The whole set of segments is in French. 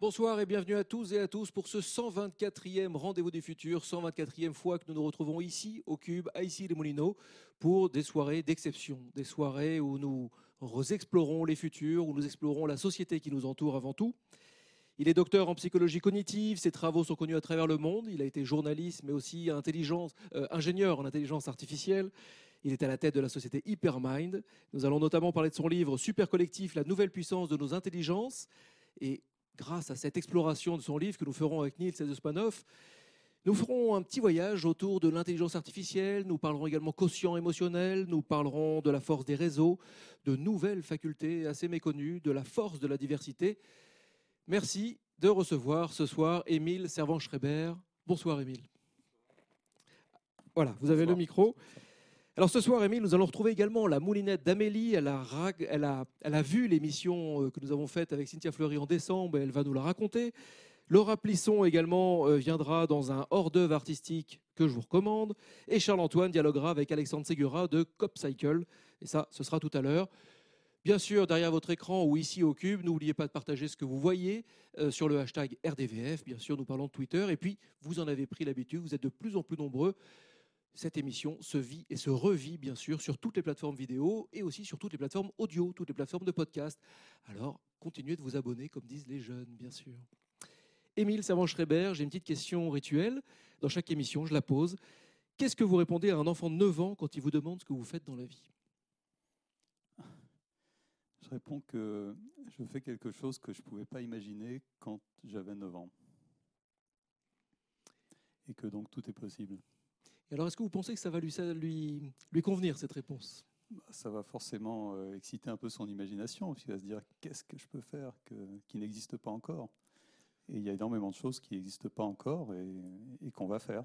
Bonsoir et bienvenue à tous et à tous pour ce 124e rendez-vous des futurs, 124e fois que nous nous retrouvons ici au Cube, à ici les Moulineaux, pour des soirées d'exception, des soirées où nous explorons les futurs, où nous explorons la société qui nous entoure avant tout. Il est docteur en psychologie cognitive, ses travaux sont connus à travers le monde, il a été journaliste mais aussi intelligence, euh, ingénieur en intelligence artificielle. Il est à la tête de la société Hypermind. Nous allons notamment parler de son livre Super Collectif, la nouvelle puissance de nos intelligences. Et grâce à cette exploration de son livre que nous ferons avec Niels Spanoff, nous ferons un petit voyage autour de l'intelligence artificielle, nous parlerons également quotient émotionnel, nous parlerons de la force des réseaux, de nouvelles facultés assez méconnues, de la force de la diversité. Merci de recevoir ce soir Émile Servan-Schreiber. Bonsoir Émile. Voilà, vous avez le micro. Alors ce soir, Émile, nous allons retrouver également la moulinette d'Amélie. Elle a, vu l'émission euh, que nous avons faite avec Cynthia Fleury en décembre et elle va nous la raconter. Laura Plisson également euh, viendra dans un hors-d'œuvre artistique que je vous recommande. Et Charles-Antoine dialoguera avec Alexandre Segura de Cop Cycle. Et ça, ce sera tout à l'heure. Bien sûr, derrière votre écran ou ici au cube, n'oubliez pas de partager ce que vous voyez euh, sur le hashtag RDVF. Bien sûr, nous parlons de Twitter. Et puis, vous en avez pris l'habitude, vous êtes de plus en plus nombreux cette émission se vit et se revit, bien sûr, sur toutes les plateformes vidéo et aussi sur toutes les plateformes audio, toutes les plateformes de podcast. Alors, continuez de vous abonner, comme disent les jeunes, bien sûr. Émile Savant-Schreiber, j'ai une petite question rituelle. Dans chaque émission, je la pose. Qu'est-ce que vous répondez à un enfant de 9 ans quand il vous demande ce que vous faites dans la vie? Je réponds que je fais quelque chose que je ne pouvais pas imaginer quand j'avais 9 ans. Et que donc tout est possible alors, est-ce que vous pensez que ça va lui, lui, lui convenir, cette réponse? Bah, Ça va forcément euh, exciter un peu son imagination, parce qu'il va se dire qu'est-ce que je peux faire qui n'existe pas encore? Et il y a énormément de choses qui n'existent pas encore et, qu'on va faire.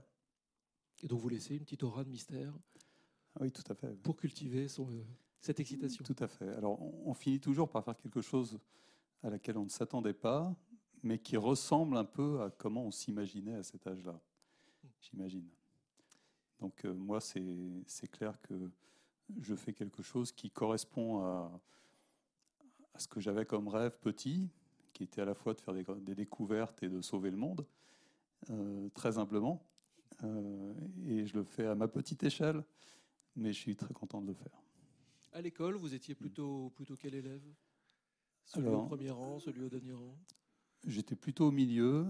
Et donc, vous laissez une petite aura de mystère Oui, tout à fait. Pour cultiver son, euh, cette excitation. Tout à fait. Alors, on, finit toujours par faire quelque chose à laquelle on ne s'attendait pas, mais qui ressemble un peu à comment on s'imaginait à cet âge-là, j'imagine. Donc euh, moi, c'est clair que je fais quelque chose qui correspond à, ce que j'avais comme rêve petit, qui était à la fois de faire des, découvertes et de sauver le monde, euh, très humblement. Euh, et je le fais à ma petite échelle, mais je suis très content de le faire. À l'école, vous étiez plutôt, plutôt quel élève? Celui au premier rang, celui au dernier rang? J'étais plutôt au milieu.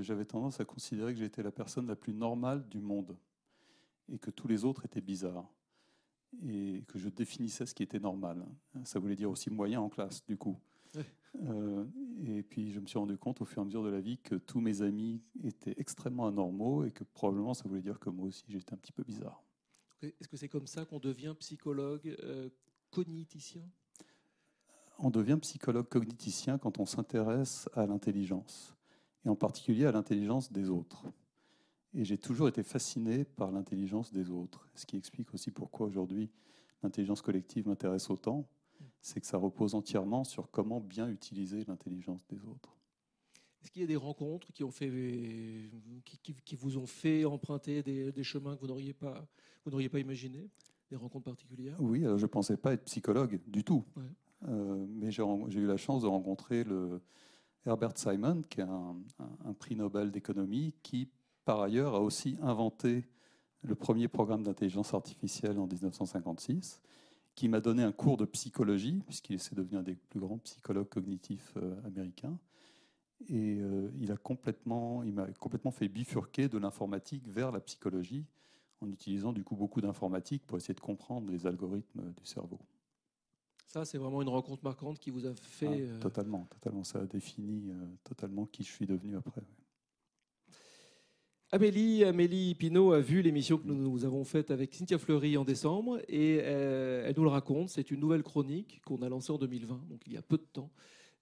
J'avais tendance à considérer que j'étais la personne la plus normale du monde et que tous les autres étaient bizarres et que je définissais ce qui était normal. Ça voulait dire aussi moyen en classe, du coup. Euh, et puis je me suis rendu compte au fur et à mesure de la vie que tous mes amis étaient extrêmement anormaux et que probablement ça voulait dire que moi aussi j'étais un petit peu bizarre. Est-ce que c'est comme ça qu'on devient psychologue euh, cogniticien? On devient psychologue cogniticien quand on s'intéresse à l'intelligence, et en particulier à l'intelligence des autres. Et j'ai toujours été fasciné par l'intelligence des autres. Ce qui explique aussi pourquoi aujourd'hui l'intelligence collective m'intéresse autant, c'est que ça repose entièrement sur comment bien utiliser l'intelligence des autres. Est-ce qu'il y a des rencontres qui, ont fait, qui, vous ont fait emprunter des, chemins que vous n'auriez pas, vous n'auriez pas imaginés Des rencontres particulières? Oui, alors je ne pensais pas être psychologue du tout. Euh, mais j'ai eu la chance de rencontrer le Herbert Simon, qui est un, un prix Nobel d'économie, qui par ailleurs, a aussi inventé le premier programme d'intelligence artificielle en 1956, qui m'a donné un cours de psychologie, puisqu'il s'est devenu un des plus grands psychologues cognitifs euh, américains. Et euh, il a complètement, il m'a complètement fait bifurquer de l'informatique vers la psychologie, en utilisant du coup beaucoup d'informatique pour essayer de comprendre les algorithmes du cerveau. Ça, c'est vraiment une rencontre marquante qui vous a fait. Ah, euh, totalement, totalement. Ça a défini totalement qui je suis devenu après. Amélie, Amélie Pinault a vu l'émission que nous, avons faite avec Cynthia Fleury en décembre et euh, elle nous le raconte. C'est une nouvelle chronique qu'on a lancée en 2020, donc il y a peu de temps.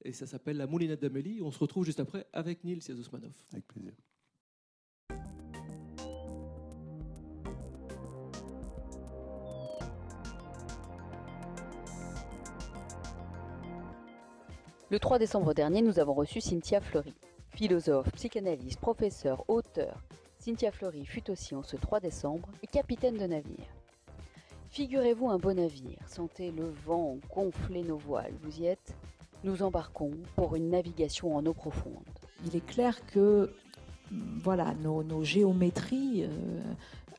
Et ça s'appelle La Moulinette d'Amélie. On se retrouve juste après avec Nils Yazosmanov. Avec plaisir. Le 3 décembre dernier, nous avons reçu Cynthia Fleury. Philosophe, psychanalyste, professeur, auteur, Cynthia Fleury fut aussi en ce 3 décembre capitaine de navire. Figurez-vous un beau navire, sentez le vent gonfler nos voiles, vous y êtes Nous embarquons pour une navigation en eau profonde. il est clair que voilà, nos, géométries,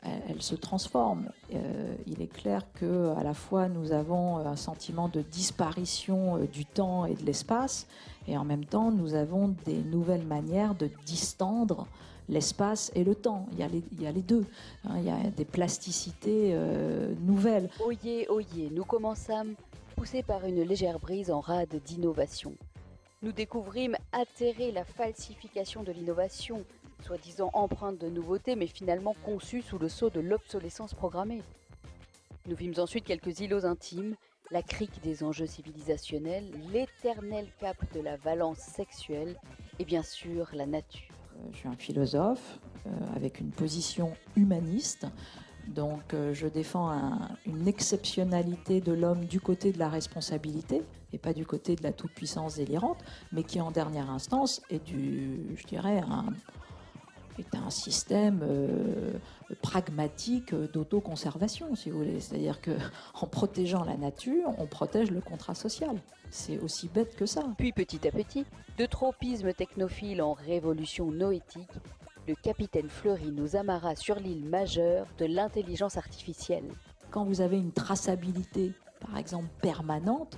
elles, se transforment. il est clair que à la fois nous avons un sentiment de disparition du temps et de l'espace, et en même temps nous avons des nouvelles manières de distendre l'espace et le temps. Il y a les, deux. Hein. il y a des plasticités euh, nouvelles. Oyez, oyez, nous commençâmes poussés par une légère brise en rade d'innovation. Nous découvrîmes atterrer la falsification de l'innovation, soi-disant empreinte de nouveautés, mais finalement conçue sous le sceau de l'obsolescence programmée. Nous vîmes ensuite quelques îlots intimes, la crique des enjeux civilisationnels, l'éternel cap de la valence sexuelle et bien sûr la nature. Euh, je suis un philosophe euh, avec une position humaniste. Donc euh, je défends une exceptionnalité de l'homme du côté de la responsabilité et pas du côté de la toute-puissance délirante, mais qui en dernière instance est du, je dirais, un, est un système euh, pragmatique d'autoconservation, si vous voulez. C'est-à-dire qu'en protégeant la nature, on protège le contrat social. C'est aussi bête que ça. Puis petit à petit, de tropisme technophile en révolution noétique, le capitaine Fleury nous amarra sur l'île majeure de l'intelligence artificielle. Quand vous avez une traçabilité, par exemple, permanente,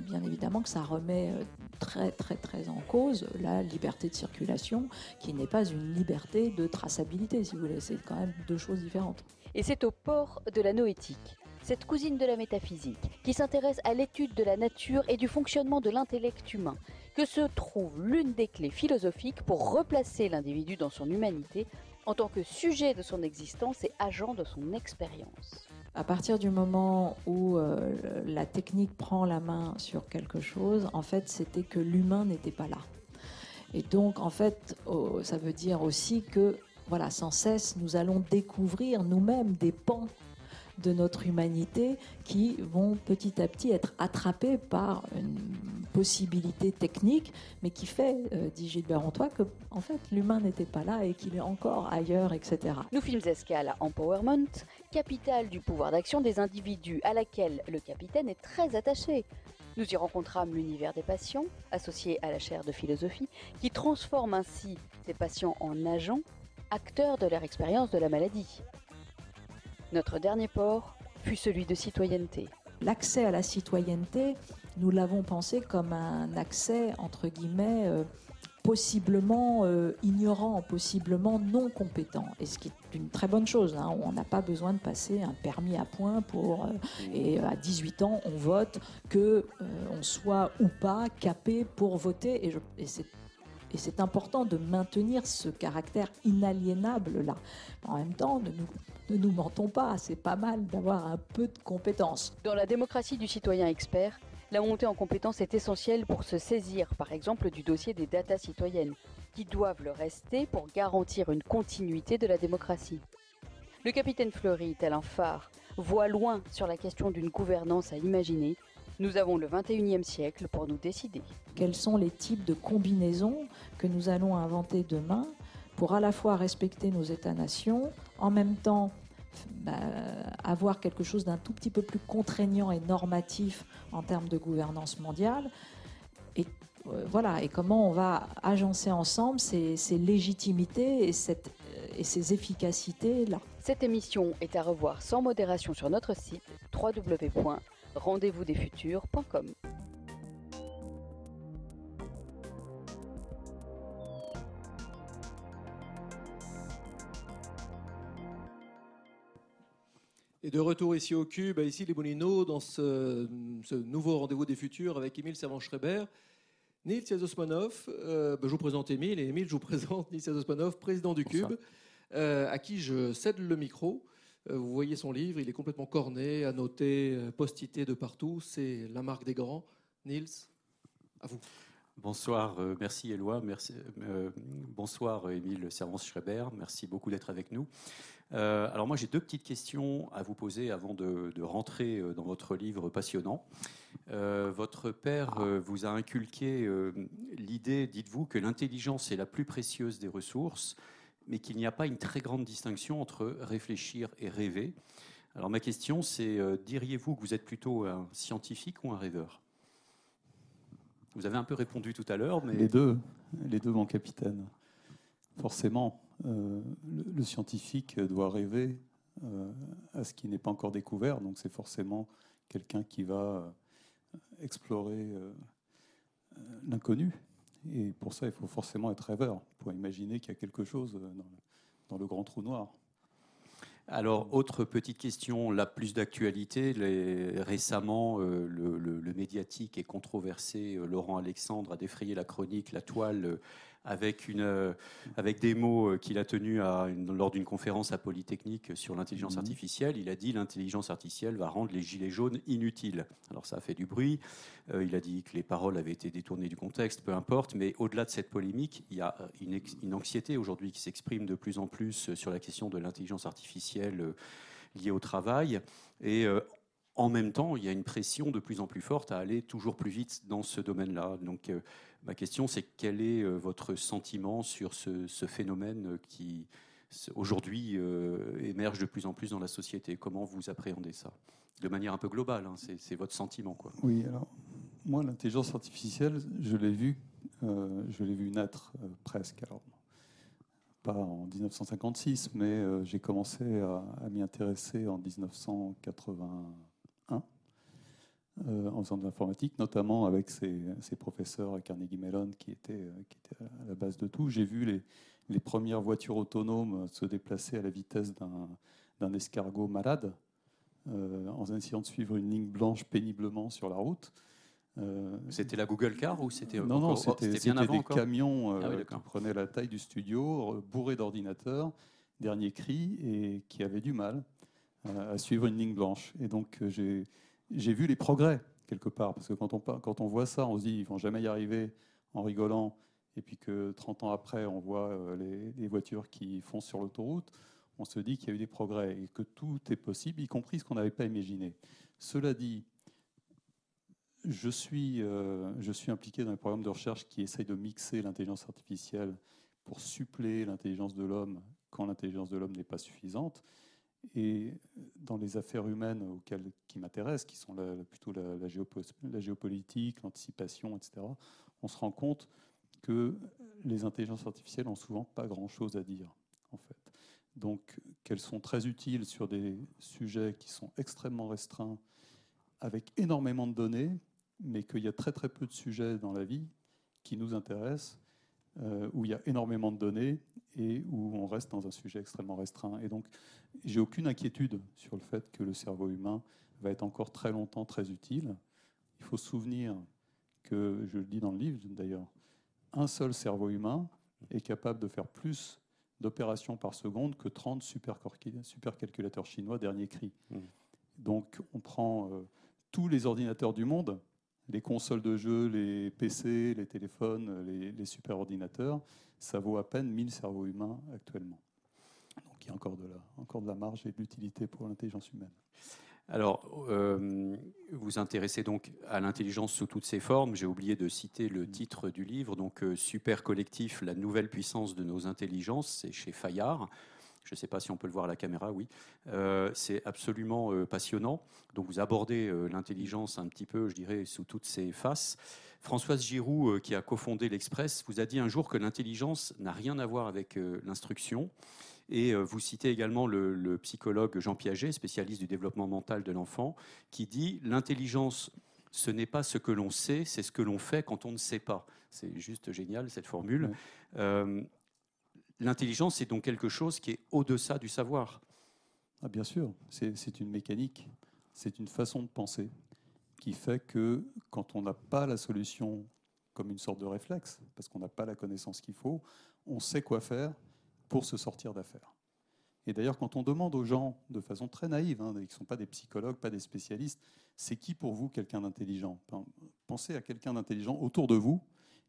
bien évidemment que ça remet euh, très très très en cause la liberté de circulation, qui n'est pas une liberté de traçabilité, si vous voulez. C'est quand même deux choses différentes. Et c'est au port de la noétique, cette cousine de la métaphysique, qui s'intéresse à l'étude de la nature et du fonctionnement de l'intellect humain, que se trouve l'une des clés philosophiques pour replacer l'individu dans son humanité en tant que sujet de son existence et agent de son expérience. À partir du moment où euh, la technique prend la main sur quelque chose, en fait, c'était que l'humain n'était pas là. Et donc, en fait, ça veut dire aussi que, voilà, sans cesse, nous allons découvrir nous-mêmes des pans de notre humanité qui vont petit à petit être attrapés par une possibilité technique, mais qui fait, euh, dit Gilbert Antoine, que en fait l'humain n'était pas là et qu'il est encore ailleurs, etc. Nous films escale à Empowerment, capitale du pouvoir d'action des individus, à laquelle le capitaine est très attaché. Nous y rencontrâmes l'univers des patients, associé à la chaire de philosophie, qui transforme ainsi ces patients en agents, acteurs de leur expérience de la maladie. Notre dernier port fut celui de citoyenneté. L'accès à la citoyenneté, nous l'avons pensé comme un accès, entre guillemets, euh, possiblement euh, ignorant, possiblement non compétent. Et ce qui est une très bonne chose. Hein. On n'a pas besoin de passer un permis à point pour. Euh, et à 18 ans, on vote, que on soit ou pas capé pour voter. Et, et c'est et c'est important de maintenir ce caractère inaliénable là. En même temps, ne nous, ne nous mentons pas, c'est pas mal d'avoir un peu de compétences. Dans la démocratie du citoyen expert, la montée en compétence est essentielle pour se saisir, par exemple, du dossier des datas citoyennes, qui doivent le rester pour garantir une continuité de la démocratie. Le capitaine Fleury, tel un phare, voit loin sur la question d'une gouvernance à imaginer nous avons le 21e siècle pour nous décider. Quels sont les types de combinaisons que nous allons inventer demain pour à la fois respecter nos États-nations, en même temps bah, avoir quelque chose d'un tout petit peu plus contraignant et normatif en termes de gouvernance mondiale. Et euh, voilà, et comment on va agencer ensemble ces, légitimités et, ces efficacités-là. Cette émission est à revoir sans modération sur notre site www Et de retour ici au Cube, ici les Moulineaux, dans ce, nouveau rendez-vous des futurs avec Émile Servan-Schreiber. Nils Yazosmanov, euh, ben, je vous présente Émile, et Émile, je vous présente Nils Yazosmanov, président du Cube, euh, à qui je cède le micro. Euh, vous voyez son livre, il est complètement corné, annoté, postité de partout. C'est la marque des grands. Niels, à vous. Bonsoir, merci Éloi, merci, bonsoir Émile Servance-Schreiber, merci beaucoup d'être avec nous. Alors moi j'ai deux petites questions à vous poser avant de, rentrer dans votre livre passionnant. votre père vous a inculqué l'idée, dites-vous, que l'intelligence est la plus précieuse des ressources mais qu'il n'y a pas une très grande distinction entre réfléchir et rêver. Alors ma question, c'est euh, diriez-vous que vous êtes plutôt un scientifique ou un rêveur? Vous avez un peu répondu tout à l'heure, mais les deux, les deux, mon capitaine. Forcément, euh, le, scientifique doit rêver euh, à ce qui n'est pas encore découvert, donc c'est forcément quelqu'un qui va explorer l'inconnu. Et pour ça, il faut forcément être rêveur pour imaginer qu'il y a quelque chose dans le grand trou noir. Alors, autre petite question, la plus d'actualité. Récemment, euh, le, médiatique et controversé euh, Laurent Alexandre a défrayé la chronique, la toile euh, avec, une, euh, avec des mots euh, qu'il a tenus à lors d'une conférence à Polytechnique sur l'intelligence mhm. artificielle. Il a dit l'intelligence artificielle va rendre les gilets jaunes inutiles. Alors ça a fait du bruit. Euh, il a dit que les paroles avaient été détournées du contexte, peu importe. Mais au-delà de cette polémique, il y a une, une anxiété aujourd'hui qui s'exprime de plus en plus sur la question de l'intelligence artificielle liée au travail. Et en même temps, il y a une pression de plus en plus forte à aller toujours plus vite dans ce domaine-là. Donc, Ma question, c'est quel est euh, votre sentiment sur ce, phénomène qui aujourd'hui euh, émerge de plus en plus dans la société? Comment vous appréhendez ça? De manière un peu globale, hein, c'est votre sentiment. Quoi. Oui, alors moi, l'intelligence artificielle, je l'ai vu, euh, je l'ai naître presque. Alors, pas en 1956, mais j'ai commencé à, à m'y intéresser en 1981 euh, en faisant de l'informatique, notamment avec ses, professeurs à Carnegie Mellon qui étaient, euh, qui étaient à la base de tout. J'ai vu les, les, premières voitures autonomes se déplacer à la vitesse d'un escargot malade, euh, en essayant de suivre une ligne blanche péniblement sur la route. c'était la Google Car ou c'était Non, non, c'était des camions ah qui prenaient la taille du studio, bourrés d'ordinateurs, dernier cri, et qui avaient du mal à suivre une ligne blanche. Et donc j'ai j'ai vu les progrès quelque part, parce que quand on, quand on voit ça, on se dit ils vont jamais y arriver en rigolant, et puis que 30 ans après, on voit euh, les, voitures qui foncent sur l'autoroute, on se dit qu'il y a eu des progrès et que tout est possible, y compris ce qu'on n'avait pas imaginé. Cela dit, je suis, euh, je suis impliqué dans un programme de recherche qui essaye de mixer l'intelligence artificielle pour suppléer l'intelligence de l'homme quand l'intelligence de l'homme n'est pas suffisante. Et dans les affaires humaines auxquelles, qui m'intéressent, qui sont plutôt la, géopolitique, l'anticipation, etc., on se rend compte que les intelligences artificielles n'ont souvent pas grand-chose à dire, en fait. Donc, qu'elles sont très utiles sur des sujets qui sont extrêmement restreints, avec énormément de données, mais qu'il y a très très peu de sujets dans la vie qui nous intéressent, euh, où il y a énormément de données et où on reste dans un sujet extrêmement restreint. Et donc, j'ai aucune inquiétude sur le fait que le cerveau humain va être encore très longtemps très utile. Il faut se souvenir que, je le dis dans le livre d'ailleurs, un seul cerveau humain est capable de faire plus d'opérations par seconde que 30 supercalculateurs chinois dernier cri. Mmh. Donc on prend euh, tous les ordinateurs du monde, les consoles de jeux, les PC, les téléphones, les, les superordinateurs, ça vaut à peine 1000 cerveaux humains actuellement. Donc il y a encore de la, encore de la marge et de l'utilité pour l'intelligence humaine. Alors, euh, vous intéressez donc à l'intelligence sous toutes ses formes. J'ai oublié de citer le mm. titre du livre, donc euh, Super Collectif, la nouvelle puissance de nos intelligences, c'est chez Fayard. Je ne sais pas si on peut le voir à la caméra, oui. Euh, c'est absolument passionnant. Donc vous abordez l'intelligence un petit peu, je dirais, sous toutes ses faces. Françoise Giroud, qui a cofondé l'Express, vous a dit un jour que l'intelligence n'a rien à voir avec l'instruction. Et euh, vous citez également le, psychologue Jean Piaget, spécialiste du développement mental de l'enfant, qui dit l'intelligence, ce n'est pas ce que l'on sait, c'est ce que l'on fait quand on ne sait pas. C'est juste génial cette formule. Euh, l'intelligence, c'est donc quelque chose qui est au-deçà du savoir. Ah, bien sûr, c'est une mécanique, c'est une façon de penser qui fait que quand on n'a pas la solution comme une sorte de réflexe, parce qu'on n'a pas la connaissance qu'il faut, on sait quoi faire pour se sortir d'affaires. Et d'ailleurs, quand on demande aux gens, de façon très naïve, hein, qui ne sont pas des psychologues, pas des spécialistes, c'est qui pour vous quelqu'un d'intelligent? Pensez à quelqu'un d'intelligent autour de vous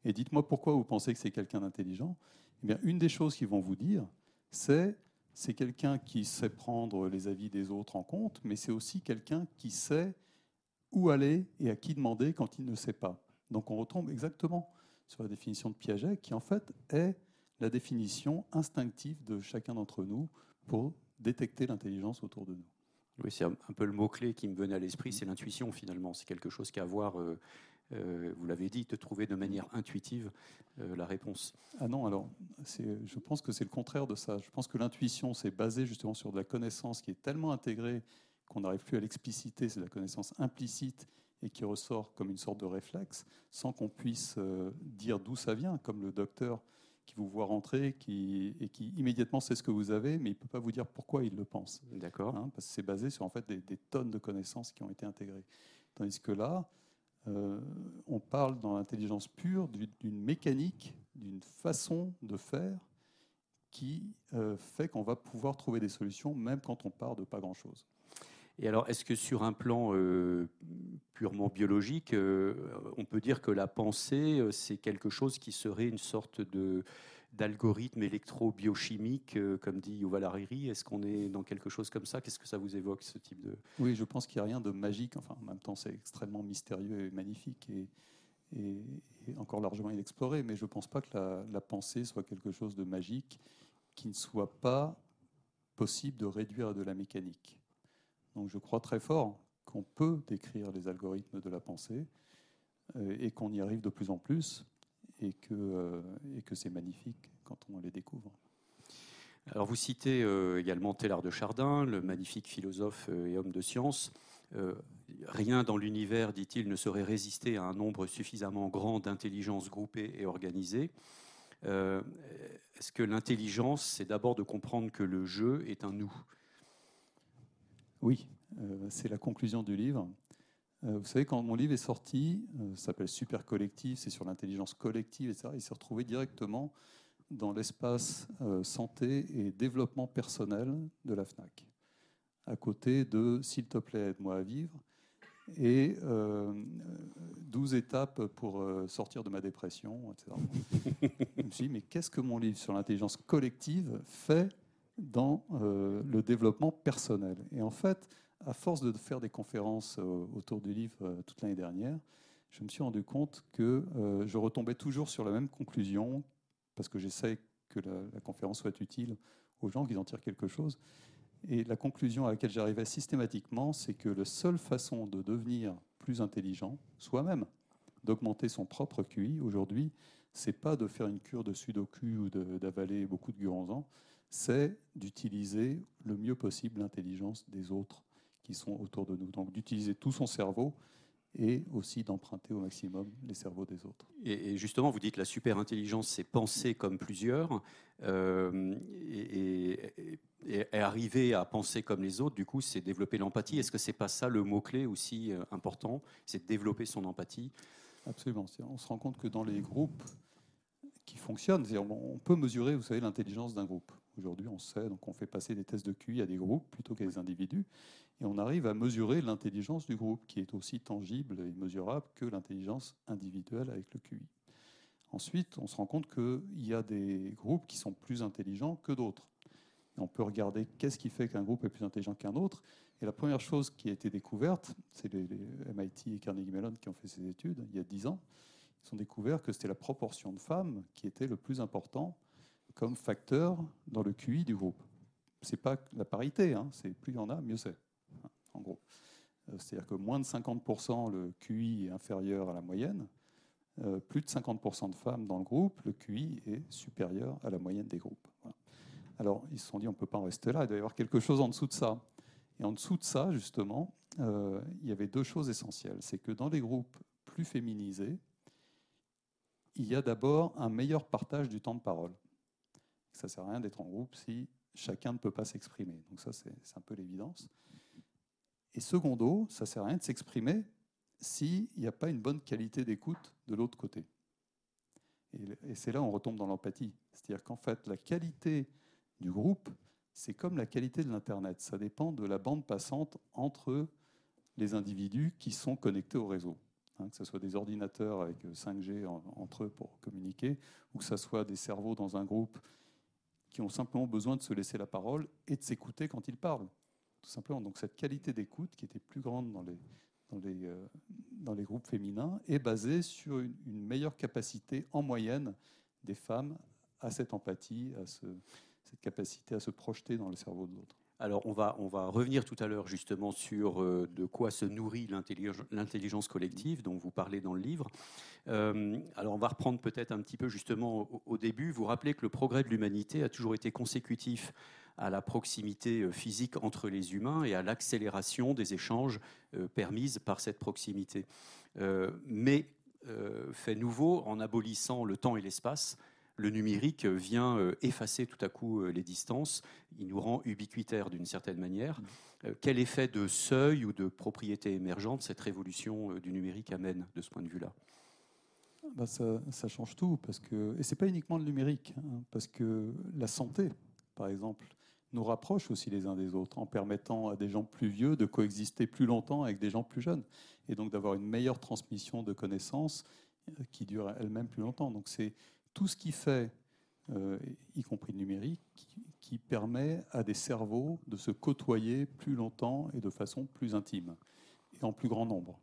et dites-moi pourquoi vous pensez que c'est quelqu'un d'intelligent. Eh bien, une des choses qu'ils vont vous dire, c'est c'est quelqu'un qui sait prendre les avis des autres en compte, mais c'est aussi quelqu'un qui sait où aller et à qui demander quand il ne sait pas. Donc on retombe exactement sur la définition de Piaget, qui en fait est la définition instinctive de chacun d'entre nous pour détecter l'intelligence autour de nous. Oui, c'est un peu le mot-clé qui me venait à l'esprit, c'est l'intuition finalement. C'est quelque chose qui a à voir euh, vous l'avez dit, de trouver de manière intuitive la réponse. Ah non, alors je pense que c'est le contraire de ça. Je pense que l'intuition, c'est basé justement sur de la connaissance qui est tellement intégrée qu'on n'arrive plus à l'expliciter, c'est la connaissance implicite et qui ressort comme une sorte de réflexe, sans qu'on puisse dire d'où ça vient, comme le docteur qui vous voit rentrer qui, et qui immédiatement sait ce que vous avez, mais il ne peut pas vous dire pourquoi il le pense. D'accord. Hein, parce que c'est basé sur en fait des, tonnes de connaissances qui ont été intégrées. Tandis que là, euh, on parle dans l'intelligence pure d'une mécanique, d'une façon de faire qui euh, fait qu'on va pouvoir trouver des solutions même quand on part de pas grand-chose. Et alors, est-ce que sur un plan euh, purement biologique, euh, on peut dire que la pensée, euh, c'est quelque chose qui serait une sorte de d'algorithme électro-biochimique, comme dit Yuval Hariri Est-ce qu'on est dans quelque chose comme ça? Qu'est-ce que ça vous évoque, ce type de... Oui, je pense qu'il n'y a rien de magique. Enfin, en même temps, c'est extrêmement mystérieux et magnifique et, et, encore largement inexploré. Mais je ne pense pas que la, la, pensée soit quelque chose de magique qui ne soit pas possible de réduire à de la mécanique. Donc je crois très fort qu'on peut décrire les algorithmes de la pensée euh, et qu'on y arrive de plus en plus et que, euh, et que c'est magnifique quand on les découvre. Alors vous citez euh, également Télard de Chardin, le magnifique philosophe et homme de science. rien dans l'univers, dit-il, ne saurait résister à un nombre suffisamment grand d'intelligences groupées et organisées. Est-ce que l'intelligence, c'est d'abord de comprendre que le jeu est un nous? Oui, euh, c'est la conclusion du livre. Euh, vous savez, quand mon livre est sorti, euh, ça s'appelle Super Collectif, c'est sur l'intelligence collective, etc. Il s'est retrouvé directement dans l'espace santé et développement personnel de la FNAC, à côté de S'il te plaît, aide-moi à vivre, et 12 étapes pour sortir de ma dépression, etc. Je me suis dit, mais qu'est-ce que mon livre sur l'intelligence collective fait dans euh, le développement personnel? Et en fait, à force de faire des conférences euh, autour du livre euh, toute l'année dernière, je me suis rendu compte que je retombais toujours sur la même conclusion, parce que j'essaie que la, conférence soit utile aux gens, qu'ils en tirent quelque chose. Et la conclusion à laquelle j'arrivais systématiquement, c'est que la seule façon de devenir plus intelligent, soi-même, d'augmenter son propre QI aujourd'hui, c'est pas de faire une cure de sudoku ou d'avaler beaucoup de guronzan, c'est d'utiliser le mieux possible l'intelligence des autres qui sont autour de nous. Donc d'utiliser tout son cerveau et aussi d'emprunter au maximum les cerveaux des autres. Et, justement, vous dites la super intelligence, c'est penser comme plusieurs, euh, et, arriver à penser comme les autres, du coup, c'est développer l'empathie. Est-ce que c'est pas ça le mot-clé aussi euh, important C'est développer son empathie? Absolument. On se rend compte que dans les groupes qui fonctionnent, on peut mesurer, vous savez, l'intelligence d'un groupe. Aujourd'hui, on sait, donc on fait passer des tests de QI à des groupes plutôt qu'à des individus, et on arrive à mesurer l'intelligence du groupe, qui est aussi tangible et mesurable que l'intelligence individuelle avec le QI. Ensuite, on se rend compte qu'il y a des groupes qui sont plus intelligents que d'autres. On peut regarder qu'est-ce qui fait qu'un groupe est plus intelligent qu'un autre. Et la première chose qui a été découverte, c'est les, MIT et Carnegie Mellon qui ont fait ces études il y a 10 ans. Ils ont découvert que c'était la proportion de femmes qui était le plus important comme facteur dans le QI du groupe. C'est pas la parité, hein, c'est plus il y en a, mieux c'est, en gros. Euh, c'est-à-dire que moins de 50% le QI est inférieur à la moyenne, euh, plus de 50% de femmes dans le groupe, le QI est supérieur à la moyenne des groupes. Alors ils se sont dit on ne peut pas en rester là, il doit y avoir quelque chose en dessous de ça. Et en dessous de ça, justement, euh, il y avait deux choses essentielles. C'est que dans les groupes plus féminisés, il y a d'abord un meilleur partage du temps de parole. Ça ne sert à rien d'être en groupe si chacun ne peut pas s'exprimer. Donc ça, c'est un peu l'évidence. Et secondo, ça ne sert à rien de s'exprimer s'il n'y a pas une bonne qualité d'écoute de l'autre côté. Et, c'est là où on retombe dans l'empathie. C'est-à-dire qu'en fait, la qualité du groupe, c'est comme la qualité de l'Internet. Ça dépend de la bande passante entre les individus qui sont connectés au réseau. Hein, que ce soit des ordinateurs avec 5G entre eux pour communiquer, ou que ce soit des cerveaux dans un groupe qui ont simplement besoin de se laisser la parole et de s'écouter quand ils parlent. Tout simplement. Donc cette qualité d'écoute qui était plus grande dans les, euh, groupes féminins est basée sur une, meilleure capacité en moyenne des femmes à cette empathie, à ce, cette capacité à se projeter dans le cerveau de l'autre. Alors, on va, on va revenir tout à l'heure justement sur euh, de quoi se nourrit l'intelligence collective dont vous parlez dans le livre. Euh, alors, on va reprendre peut-être un petit peu justement au, début. Vous rappelez que le progrès de l'humanité a toujours été consécutif à la proximité euh, physique entre les humains et à l'accélération des échanges permises par cette proximité. mais, fait nouveau, en abolissant le temps et l'espace, le numérique vient euh, effacer tout à coup euh, les distances, il nous rend ubiquitaires d'une certaine manière. Mm. Euh, quel effet de seuil ou de propriété émergente cette révolution du numérique amène de ce point de vue-là? Bah, ça, change tout, parce que, et ce n'est pas uniquement le numérique, hein, parce que la santé, par exemple, nous rapproche aussi les uns des autres en permettant à des gens plus vieux de coexister plus longtemps avec des gens plus jeunes, et donc d'avoir une meilleure transmission de connaissances qui dure elle-même plus longtemps. Donc c'est tout ce qui fait, euh, y compris le numérique, qui, permet à des cerveaux de se côtoyer plus longtemps et de façon plus intime et en plus grand nombre.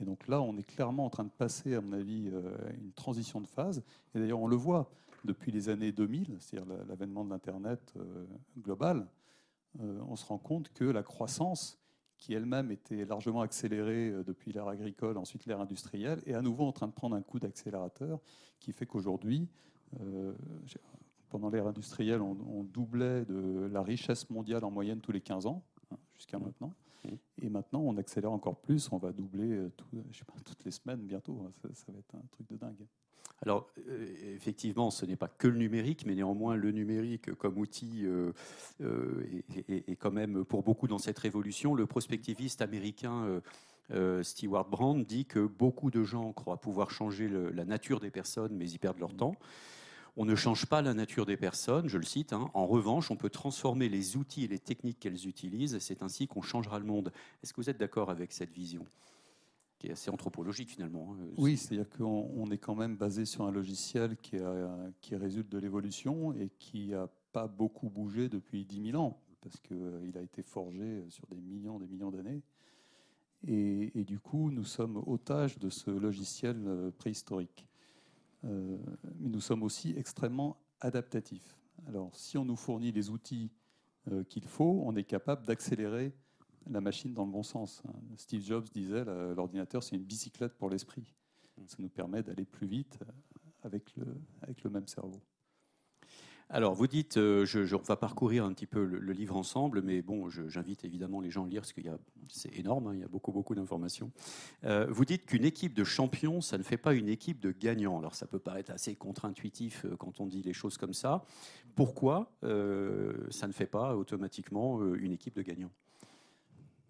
Et donc là, on est clairement en train de passer, à mon avis, euh, une transition de phase. Et d'ailleurs, on le voit depuis les années 2000, c'est-à-dire l'avènement de l'Internet euh, global, on se rend compte que la croissance, qui elle-même était largement accélérée depuis l'ère agricole, ensuite l'ère industrielle, est à nouveau en train de prendre un coup d'accélérateur qui fait qu'aujourd'hui, euh, pendant l'ère industrielle, on, doublait de la richesse mondiale en moyenne tous les 15 ans, hein, jusqu'à mmh. maintenant. Mmh. Et maintenant, on accélère encore plus. On va doubler euh, toutes les semaines bientôt. Ça, va être un truc de dingue. Alors, euh, effectivement, ce n'est pas que le numérique, mais néanmoins, le numérique comme outil est, est, quand même pour beaucoup dans cette révolution. Le prospectiviste américain euh, Stewart Brand dit que beaucoup de gens croient pouvoir changer la nature des personnes, mais ils perdent leur temps. On ne change pas la nature des personnes, je le cite. Hein. En revanche, on peut transformer les outils et les techniques qu'elles utilisent. C'est ainsi qu'on changera le monde. Est-ce que vous êtes d'accord avec cette vision? Qui est assez anthropologique finalement hein, Oui, c'est-à-dire qu'on est quand même basé sur un logiciel qui, qui résulte de l'évolution et qui n'a pas beaucoup bougé depuis 10 000 ans, parce qu'il euh, a été forgé sur des millions des millions d'années. Et, du coup, nous sommes otages de ce logiciel euh, préhistorique. Euh, mais nous sommes aussi extrêmement adaptatifs. Alors, si on nous fournit les outils euh, qu'il faut, on est capable d'accélérer la machine dans le bon sens. Steve Jobs disait l'ordinateur, c'est une bicyclette pour l'esprit. Ça nous permet d'aller plus vite avec le, avec le même cerveau. Alors, vous dites, euh, je, on va parcourir un petit peu le, livre ensemble, mais bon, j'invite évidemment les gens à lire parce qu'il y a, c'est énorme, hein, il y a beaucoup, beaucoup d'informations. Euh, vous dites qu'une équipe de champions, ça ne fait pas une équipe de gagnants. Alors, ça peut paraître assez contre-intuitif euh, quand on dit les choses comme ça. Pourquoi ça ne fait pas automatiquement une équipe de gagnants?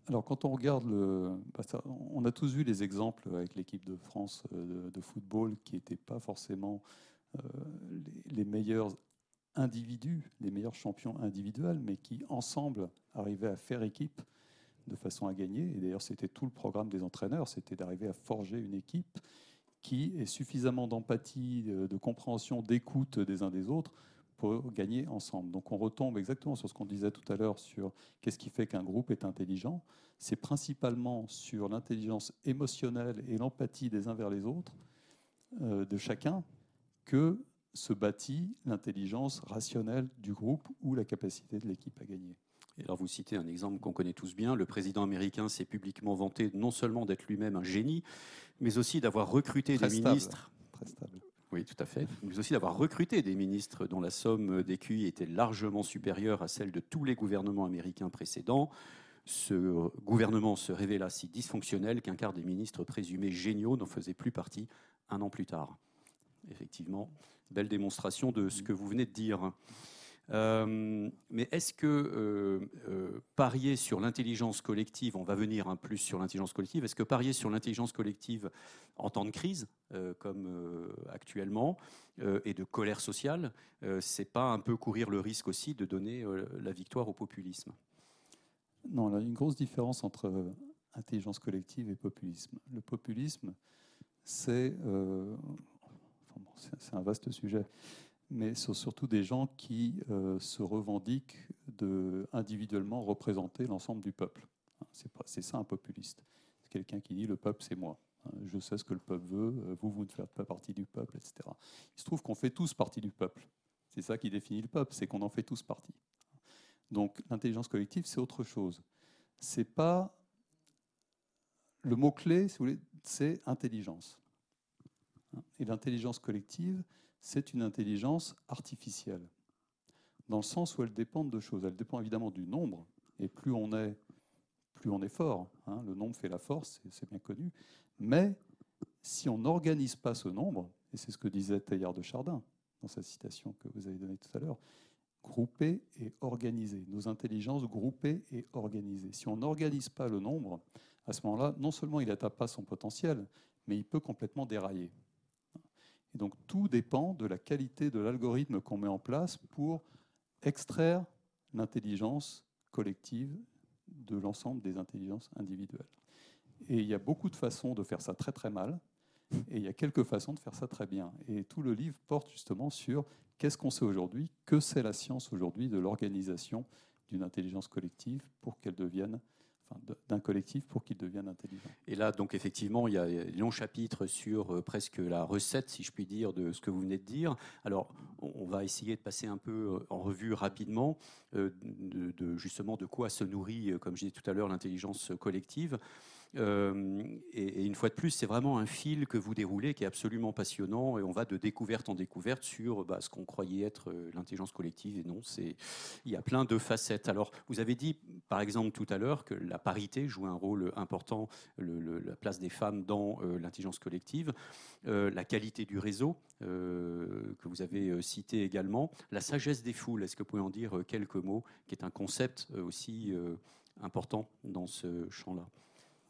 Alors, quand on regarde le. On a tous vu les exemples avec l'équipe de France de, football qui n'étaient pas forcément les, les, meilleurs individus, les meilleurs champions individuels, mais qui ensemble arrivaient à faire équipe de façon à gagner. Et d'ailleurs, c'était tout le programme des entraîneurs, c'était d'arriver à forger une équipe qui ait suffisamment d'empathie, de compréhension, d'écoute des uns des autres pour gagner ensemble. Donc on retombe exactement sur ce qu'on disait tout à l'heure sur qu'est-ce qui fait qu'un groupe est intelligent. C'est principalement sur l'intelligence émotionnelle et l'empathie des uns vers les autres euh, de chacun que se bâtit l'intelligence rationnelle du groupe ou la capacité de l'équipe à gagner. Et alors vous citez un exemple qu'on connaît tous bien. Le président américain s'est publiquement vanté non seulement d'être lui-même un génie, mais aussi d'avoir recruté des ministres. Très stable. Oui, tout à fait. Mais aussi d'avoir recruté des ministres dont la somme d'écus était largement supérieure à celle de tous les gouvernements américains précédents. Ce gouvernement se révéla si dysfonctionnel qu'un quart des ministres présumés géniaux n'en faisait plus partie un an plus tard. Effectivement, belle démonstration de ce que vous venez de dire. Euh, mais est-ce que euh, euh, parier sur l'intelligence collective, on va venir un plus sur l'intelligence collective, est-ce que parier sur l'intelligence collective en temps de crise, comme actuellement, et de colère sociale, c'est pas un peu courir le risque aussi de donner la victoire au populisme? Non, il y a une grosse différence entre intelligence collective et populisme. Le populisme, c'est c'est un vaste sujet, mais ce sont surtout des gens qui euh, se revendiquent de individuellement représenter l'ensemble du peuple. Hein, c'est ça un populiste. C'est quelqu'un qui dit le peuple c'est moi. Hein, je sais ce que le peuple veut, euh, vous, vous ne faites pas partie du peuple, etc. Il se trouve qu'on fait tous partie du peuple. C'est ça qui définit le peuple, c'est qu'on en fait tous partie. Donc l'intelligence collective, c'est autre chose. C'est pas le mot clé, si vous voulez, c'est intelligence. Et l'intelligence collective, c'est une intelligence artificielle, dans le sens où elle dépend de choses. Elle dépend évidemment du nombre, et plus on est, plus on est fort. Hein. Le nombre fait la force, c'est bien connu. Mais si on n'organise pas ce nombre, et c'est ce que disait Teilhard de Chardin dans sa citation que vous avez donnée tout à l'heure, grouper et organiser, nos intelligences groupées et organisées. Si on n'organise pas le nombre, à ce moment-là, non seulement il n'atteint pas son potentiel, mais il peut complètement dérailler. Et donc tout dépend de la qualité de l'algorithme qu'on met en place pour extraire l'intelligence collective de l'ensemble des intelligences individuelles. Et il y a beaucoup de façons de faire ça très très mal, et il y a quelques façons de faire ça très bien. Et tout le livre porte justement sur qu'est-ce qu'on sait aujourd'hui, que c'est la science aujourd'hui de l'organisation d'une intelligence collective pour qu'elle devienne d'un collectif pour qu'il devienne intelligent. Et là, donc effectivement, il y a un long chapitre sur euh, presque la recette, si je puis dire, de ce que vous venez de dire. Alors, on va essayer de passer un peu euh, en revue rapidement euh, de, justement de quoi se nourrit, comme je disais tout à l'heure, l'intelligence collective. Euh, et, une fois de plus, c'est vraiment un fil que vous déroulez qui est absolument passionnant et on va de découverte en découverte sur bah, ce qu'on croyait être euh, l'intelligence collective et non, il y a plein de facettes. Alors, vous avez dit, par exemple, tout à l'heure que la parité joue un rôle important, la place des femmes dans euh, l'intelligence collective, la qualité du réseau que vous avez cité également, la sagesse des foules. Est-ce que vous pouvez en dire quelques mots, qui est un concept aussi important dans ce champ-là?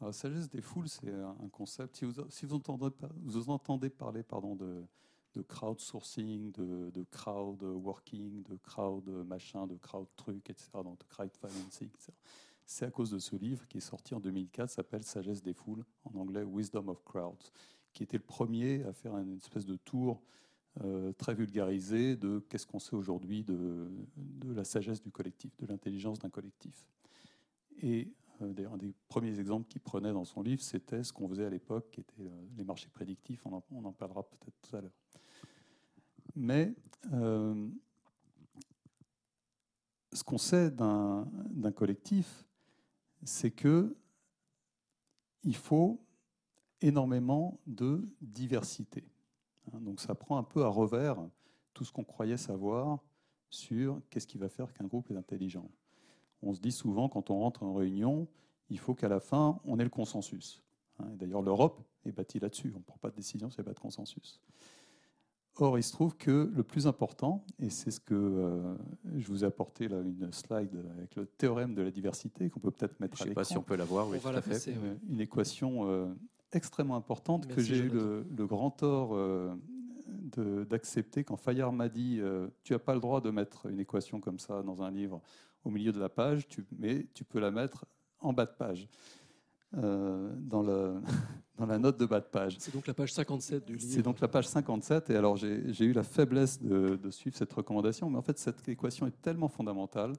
La sagesse des foules, c'est un concept. Si vous, entendez, parler de, crowdsourcing, de, de, crowd working, de crowd machin, de crowd truc, etc., donc de crowd financing, C'est à cause de ce livre qui est sorti en 2004, s'appelle Sagesse des foules, en anglais Wisdom of Crowds, qui était le premier à faire une espèce de tour euh, très vulgarisé de qu'est-ce qu'on sait aujourd'hui de, de, la sagesse du collectif, de l'intelligence d'un collectif. Et D'ailleurs, un des premiers exemples qu'il prenait dans son livre, c'était ce qu'on faisait à l'époque, qui était euh, les marchés prédictifs. On en, parlera peut-être tout à l'heure. Mais euh, ce qu'on sait d'un collectif, c'est que il faut énormément de diversité. Hein, donc ça prend un peu à revers tout ce qu'on croyait savoir sur qu'est-ce qui va faire qu'un groupe est intelligent on se dit souvent quand on rentre en réunion, il faut qu'à la fin, on ait le consensus. Hein, d'ailleurs, l'Europe est bâtie là-dessus. On ne prend pas de décision s'il n'y a pas de consensus. Or, il se trouve que le plus important, et c'est ce que euh, je vous ai apporté là, une slide avec le théorème de la diversité qu'on peut peut-être mettre à l'écran. Je ne sais pas si on peut la voir. Oui, on va la passer, euh, Une équation euh, extrêmement importante que j'ai eu le, grand tort d'accepter quand Fayard m'a dit Tu n'as pas le droit de mettre une équation comme ça dans un livre au milieu de la page, tu, mais tu peux la mettre en bas de page, euh, dans, le, dans la note de bas de page. C'est donc la page 57 du livre. C'est donc la page 57, et alors j'ai eu la faiblesse de, suivre cette recommandation, mais en fait cette équation est tellement fondamentale,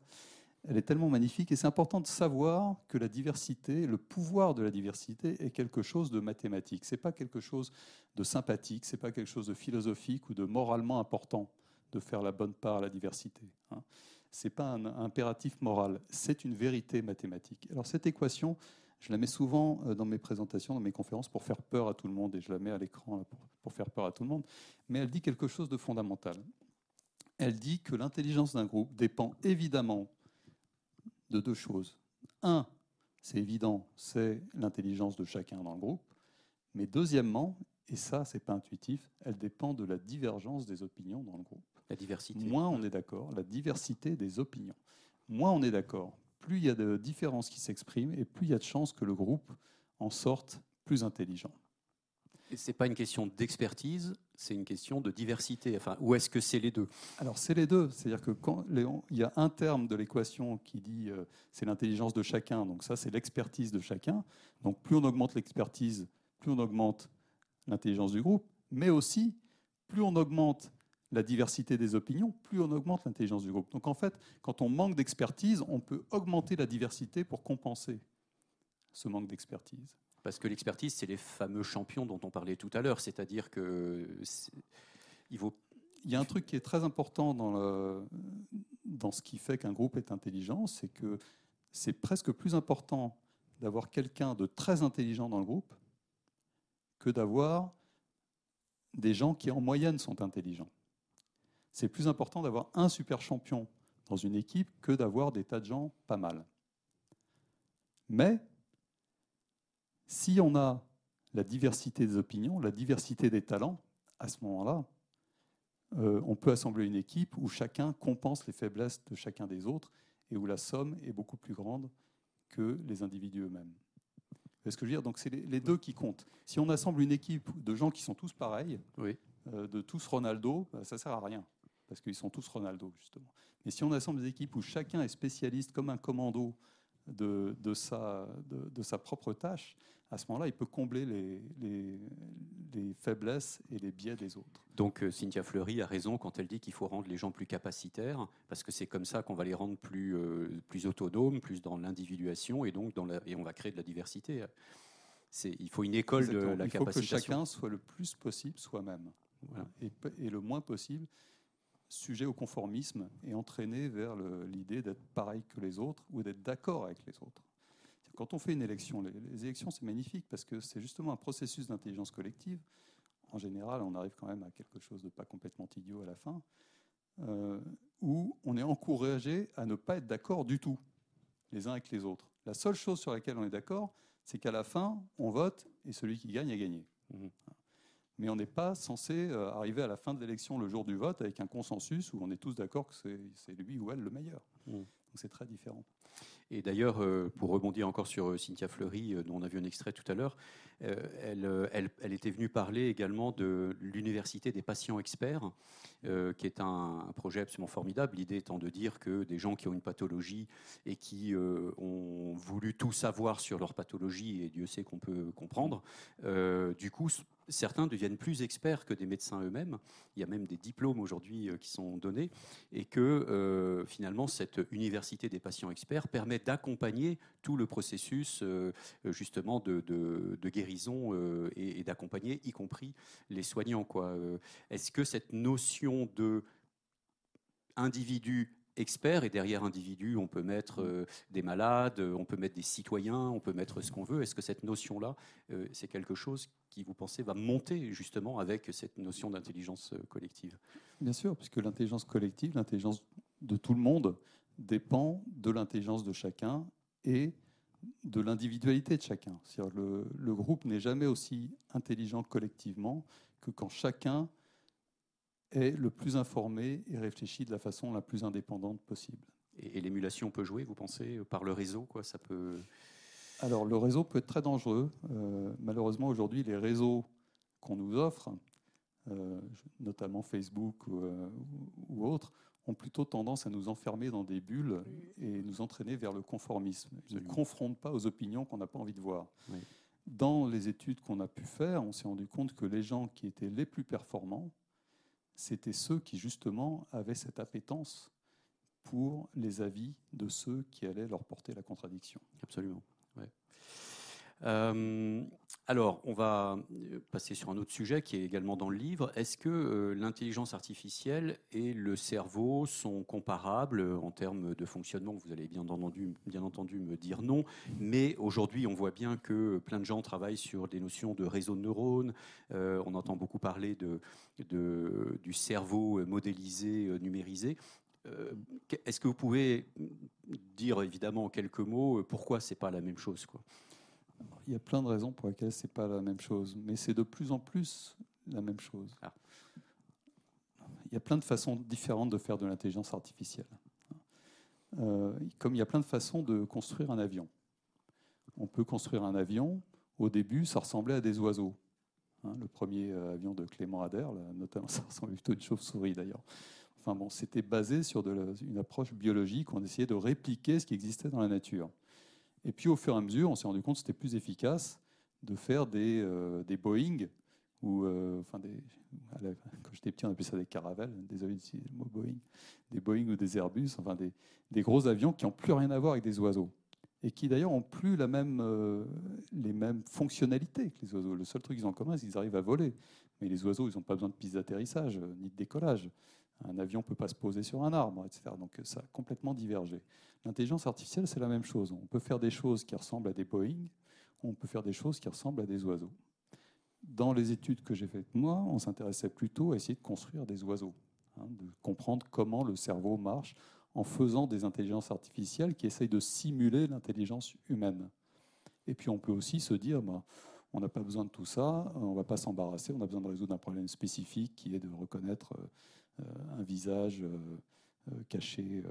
elle est tellement magnifique, et c'est important de savoir que la diversité, le pouvoir de la diversité est quelque chose de mathématique. C'est pas quelque chose de sympathique, c'est pas quelque chose de philosophique ou de moralement important de faire la bonne part à la diversité. Hein n'est pas un, impératif moral, c'est une vérité mathématique. Alors cette équation, je la mets souvent euh, dans mes présentations, dans mes conférences, pour faire peur à tout le monde, et je la mets à l'écran pour, faire peur à tout le monde, mais elle dit quelque chose de fondamental. Elle dit que l'intelligence d'un groupe dépend évidemment de deux choses. Un, c'est évident, c'est l'intelligence de chacun dans le groupe, mais deuxièmement, et ça, c'est pas intuitif, elle dépend de la divergence des opinions dans le groupe. La diversité. Moins on est d'accord, la diversité des opinions. Moins on est d'accord, plus il y a de différences qui s'expriment et plus il y a de chances que le groupe en sorte plus intelligent. Ce n'est pas une question d'expertise, c'est une question de diversité. Enfin, ou est-ce que c'est les deux? Alors, c'est les deux. C'est-à-dire que y a un terme de l'équation qui dit euh, c'est l'intelligence de chacun, donc ça, c'est l'expertise de chacun. Donc, plus on augmente l'expertise, plus on augmente l'intelligence du groupe, mais aussi, plus on augmente la diversité des opinions, plus on augmente l'intelligence du groupe. Donc en fait, quand on manque d'expertise, on peut augmenter la diversité pour compenser ce manque d'expertise. Parce que l'expertise, c'est les fameux champions dont on parlait tout à l'heure, c'est-à-dire que il Il y a un truc qui est très important dans, dans ce qui fait qu'un groupe est intelligent, c'est que c'est presque plus important d'avoir quelqu'un de très intelligent dans le groupe que d'avoir des gens qui en moyenne sont intelligents. C'est plus important d'avoir un super champion dans une équipe que d'avoir des tas de gens pas mal. Mais si on a la diversité des opinions, la diversité des talents, à ce moment-là, euh, on peut assembler une équipe où chacun compense les faiblesses de chacun des autres et où la somme est beaucoup plus grande que les individus eux-mêmes. ce que je veux dire? Donc c'est les, deux qui comptent. Si on assemble une équipe de gens qui sont tous pareils, euh, de tous Ronaldo, bah, ça ne sert à rien, parce qu'ils sont tous Ronaldo, justement. Mais si on assemble des équipes où chacun est spécialiste comme un commando de, de, sa, de, sa, propre tâche, à ce moment-là, il peut combler les, les, faiblesses et les biais des autres. Donc euh, Cynthia Fleury a raison quand elle dit qu'il faut rendre les gens plus capacitaires, parce que c'est comme ça qu'on va les rendre plus, euh, plus autonomes, plus dans l'individuation, et donc dans la, et on va créer de la diversité. Il faut une école de la capacitation. Il faut que chacun soit le plus possible soi-même, et, et, le moins possible sujet au conformisme et entraîné vers l'idée d'être pareil que les autres ou d'être d'accord avec les autres. Quand on fait une élection, les, élections, c'est magnifique parce que c'est justement un processus d'intelligence collective. En général, on arrive quand même à quelque chose de pas complètement idiot à la fin, euh, où on est encouragé à ne pas être d'accord du tout, les uns avec les autres. La seule chose sur laquelle on est d'accord, c'est qu'à la fin, on vote et celui qui gagne a gagné. Mmh mais on n'est pas censé euh, arriver à la fin de l'élection le jour du vote avec un consensus où on est tous d'accord que c'est lui ou elle le meilleur. Mmh. Donc c'est très différent. Et d'ailleurs, euh, pour rebondir encore sur euh, Cynthia Fleury, dont on a vu un extrait tout à l'heure, elle, elle, était venue parler également de l'université des patients experts, qui est un, projet absolument formidable. L'idée étant de dire que des gens qui ont une pathologie et qui ont voulu tout savoir sur leur pathologie, et Dieu sait qu'on peut comprendre, du coup certains deviennent plus experts que des médecins eux-mêmes. Il y a même des diplômes aujourd'hui euh, qui sont donnés et que euh, finalement cette université des patients experts permet d'accompagner tout le processus euh, justement de, guérison et, d'accompagner y compris les soignants. Est-ce que cette notion de individu expert et derrière individu, on peut mettre des malades, on peut mettre des citoyens, on peut mettre ce qu'on veut. Est-ce que cette notion-là, c'est quelque chose qui, vous pensez, va monter justement avec cette notion d'intelligence euh, collective? Bien sûr, puisque l'intelligence collective, l'intelligence de tout le monde, dépend de l'intelligence de chacun et de l'individualité de chacun. Le groupe n'est jamais aussi intelligent collectivement que quand chacun est le plus informé et réfléchit de la façon la plus indépendante possible. Et, et l'émulation peut jouer, vous pensez, par le réseau quoi, ça peut alors, le réseau peut être très dangereux. Euh, malheureusement, aujourd'hui, les réseaux qu'on nous offre, euh, notamment Facebook euh, ou, autres, ont plutôt tendance à nous enfermer dans des bulles et nous entraîner vers le conformisme. Ils ne confrontent pas aux opinions qu'on n'a pas envie de voir. Dans les études qu'on a pu faire, on s'est rendu compte que les gens qui étaient les plus performants, c'était ceux qui justement avaient cette appétence pour les avis de ceux qui allaient leur porter la contradiction. Absolument. Euh, alors, on va euh, passer sur un autre sujet qui est également dans le livre. Est-ce que euh, l'intelligence artificielle et le cerveau sont comparables en termes de fonctionnement? Vous allez bien entendu, me dire non, mais aujourd'hui, on voit bien que plein de gens travaillent sur des notions de réseau de neurones. on entend beaucoup parler de, du cerveau modélisé, numérisé. Est-ce que vous pouvez dire évidemment en quelques mots pourquoi c'est pas la même chose il y a plein de raisons pour lesquelles c'est pas la même chose, mais c'est de plus en plus la même chose. Ah. Il y a plein de façons différentes de faire de l'intelligence artificielle. Euh, comme il y a plein de façons de construire un avion. On peut construire un avion. Au début, ça ressemblait à des oiseaux. Hein, le premier euh, avion de Clément Ader, notamment, ça ressemblait plutôt à une chauve-souris d'ailleurs. Enfin bon, c'était basé sur de une approche biologique. On essayait de répliquer ce qui existait dans la nature. Et puis au fur et à mesure, on s'est rendu compte que c'était plus efficace de faire des, euh, des Boeing, ou euh, enfin des, quand j'étais petit, on appelait ça des caravelles, désolé d'utiliser le mot Boeing, des Boeing ou des Airbus, enfin des, gros avions qui n'ont plus rien à voir avec des oiseaux. Et qui d'ailleurs n'ont plus euh, les mêmes fonctionnalités que les oiseaux. Le seul truc qu'ils ont en commun, c'est qu'ils arrivent à voler. Mais les oiseaux, ils n'ont pas besoin de piste d'atterrissage, ni de décollage. Un avion ne peut pas se poser sur un arbre, etc. Donc ça a complètement divergé. L'intelligence artificielle, c'est la même chose. On peut faire des choses qui ressemblent à des Boeing, on peut faire des choses qui ressemblent à des oiseaux. Dans les études que j'ai faites moi, on s'intéressait plutôt à essayer de construire des oiseaux, hein, de comprendre comment le cerveau marche en faisant des intelligences artificielles qui essayent de simuler l'intelligence humaine. Et puis on peut aussi se dire, bah, on n'a pas besoin de tout ça, on ne va pas s'embarrasser, on a besoin de résoudre un problème spécifique qui est de reconnaître euh, un visage euh, euh, caché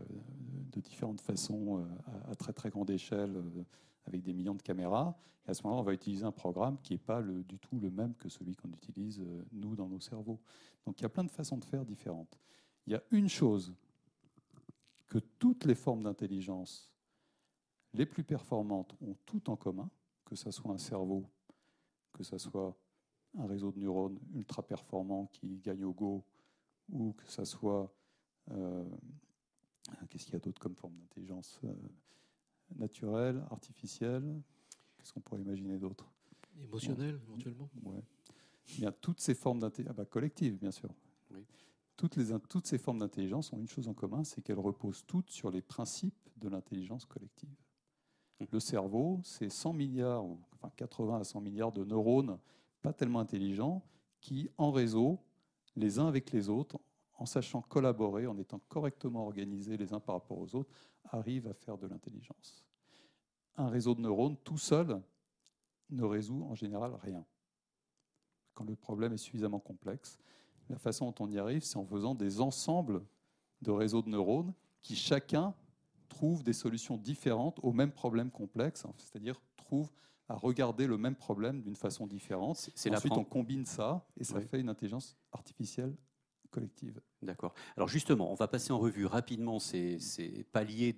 de différentes façons à très très grande échelle avec des millions de caméras. Et à ce moment-là, on va utiliser un programme qui n'est pas le, du tout le même que celui qu'on utilise nous dans nos cerveaux. Donc il y a plein de façons de faire différentes. Il y a une chose que toutes les formes d'intelligence les plus performantes ont tout en commun, que ce soit un cerveau, que ce soit un réseau de neurones ultra performant qui gagne au Go, ou que ce soit. Euh, qu'est-ce qu'il y a d'autre comme forme d'intelligence euh, Naturelle, artificielle Qu'est-ce qu'on pourrait imaginer d'autre? Émotionnelle, éventuellement ouais. Bien, toutes ces formes d'intelligence. Ah bah, collective, bien sûr. Toutes, les, toutes ces formes d'intelligence ont une chose en commun, c'est qu'elles reposent toutes sur les principes de l'intelligence collective. Le cerveau, c'est 100 milliards, ou enfin 80 à 100 milliards de neurones pas tellement intelligents qui, en réseau, les uns avec les autres, en sachant collaborer, en étant correctement organisés les uns par rapport aux autres, arrivent à faire de l'intelligence. Un réseau de neurones tout seul ne résout en général rien. Quand le problème est suffisamment complexe, la façon dont on y arrive, c'est en faisant des ensembles de réseaux de neurones qui chacun trouve des solutions différentes au même problème complexe, hein, c'est-à-dire trouve à regarder le même problème d'une façon différente. Ensuite, on combine ça et ça fait une intelligence artificielle collective. D'accord. Alors justement, on va passer en revue rapidement ces, paliers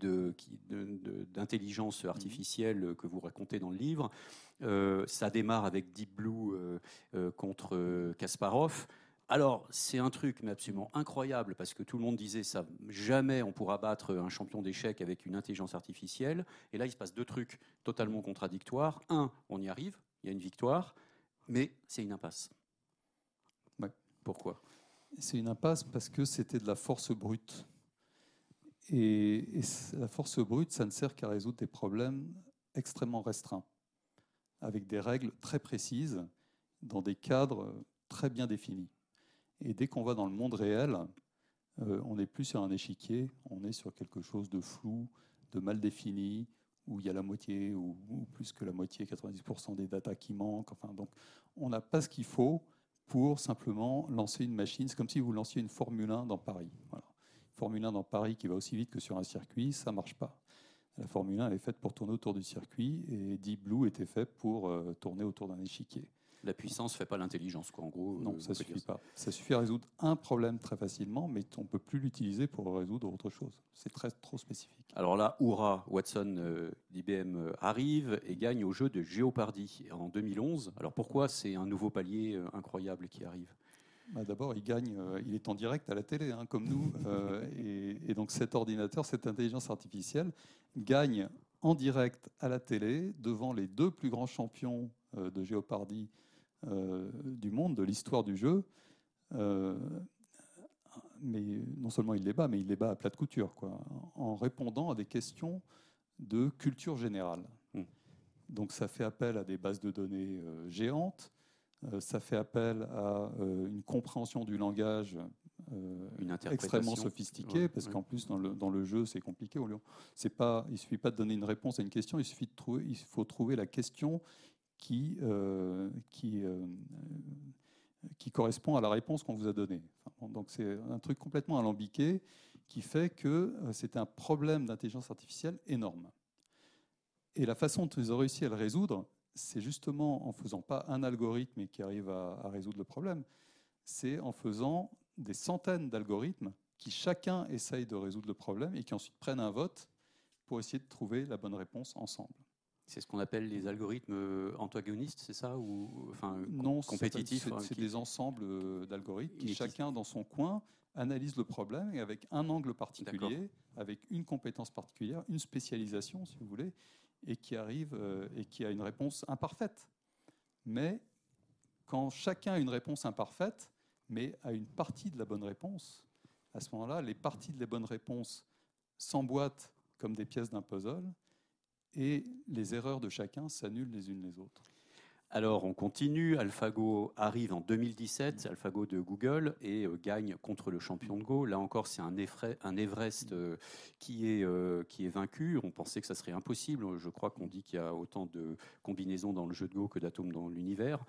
d'intelligence de, artificielle que vous racontez dans le livre. Euh, ça démarre avec Deep Blue euh, euh, contre Kasparov. Alors, c'est un truc mais absolument incroyable parce que tout le monde disait ça, jamais on pourra battre un champion d'échecs avec une intelligence artificielle. Et là, il se passe deux trucs totalement contradictoires. Un, on y arrive, il y a une victoire, mais c'est une impasse. Pourquoi? C'est une impasse parce que c'était de la force brute. Et, et la force brute, ça ne sert qu'à résoudre des problèmes extrêmement restreints, avec des règles très précises, dans des cadres très bien définis. Et dès qu'on va dans le monde réel, euh, on n'est plus sur un échiquier, on est sur quelque chose de flou, de mal défini, où il y a la moitié ou, plus que la moitié, 90% des datas qui manquent. Enfin, donc, on n'a pas ce qu'il faut pour simplement lancer une machine. C'est comme si vous lanciez une Formule 1 dans Paris. Formule 1 dans Paris qui va aussi vite que sur un circuit, ça ne marche pas. La Formule 1 elle est faite pour tourner autour du circuit et Deep Blue était fait pour euh, tourner autour d'un échiquier la puissance ne fait pas l'intelligence, quoi. En gros, non, euh, ça suffit pas. Ça suffit à résoudre un problème très facilement, mais on peut plus l'utiliser pour résoudre autre chose. C'est très trop spécifique. Alors là, Oura Watson euh, d'IBM euh, arrive et gagne au jeu de Géopardy en 2011. Alors pourquoi c'est un nouveau palier incroyable qui arrive? Bah, D'abord, il gagne, il est en direct à la télé, hein, comme nous, et, et, donc cet ordinateur, cette intelligence artificielle, gagne en direct à la télé devant les deux plus grands champions de Géopardy euh, du monde, de l'histoire du jeu. Euh, mais non seulement il les bat, mais il les bat à plat de couture, quoi, en répondant à des questions de culture générale. Hmm. Donc ça fait appel à des bases de données euh, géantes, ça fait appel à une compréhension du langage une extrêmement sophistiquée, parce qu'en plus dans le, dans le, jeu c'est compliqué. C'est pas, il suffit pas de donner une réponse à une question, il suffit de trouver, il faut trouver la question qui, euh, euh, qui correspond à la réponse qu'on vous a donnée. donc c'est un truc complètement alambiqué qui fait que euh, c'est un problème d'intelligence artificielle énorme. Et la façon dont ils ont réussi à le résoudre, c'est justement en faisant pas un algorithme qui arrive à, à résoudre le problème, c'est en faisant des centaines d'algorithmes qui chacun essaye de résoudre le problème et qui ensuite prennent un vote pour essayer de trouver la bonne réponse ensemble. C'est ce qu'on appelle les algorithmes euh, antagonistes, c'est ça ou enfin non compétitifs C'est des ensembles euh, d'algorithmes qui chacun dans son coin analyse le problème et avec un angle particulier, avec une compétence particulière, une spécialisation si vous voulez, et qui arrive euh, et qui a une réponse imparfaite. Mais quand chacun a une réponse imparfaite, mais a une partie de la bonne réponse, À ce moment-là, les parties de les bonnes réponses s'emboîtent comme des pièces d'un puzzle et les erreurs de chacun s'annulent les unes les autres. Alors, on continue. AlphaGo arrive en 2017, AlphaGo de Google, et euh, gagne contre le champion de Go. Là encore, c'est un, un, Everest euh, qui, est, euh, qui est vaincu. On pensait que ça serait impossible. Je crois qu'on dit qu'il y a autant de combinaisons dans le jeu de Go que d'atomes dans l'univers.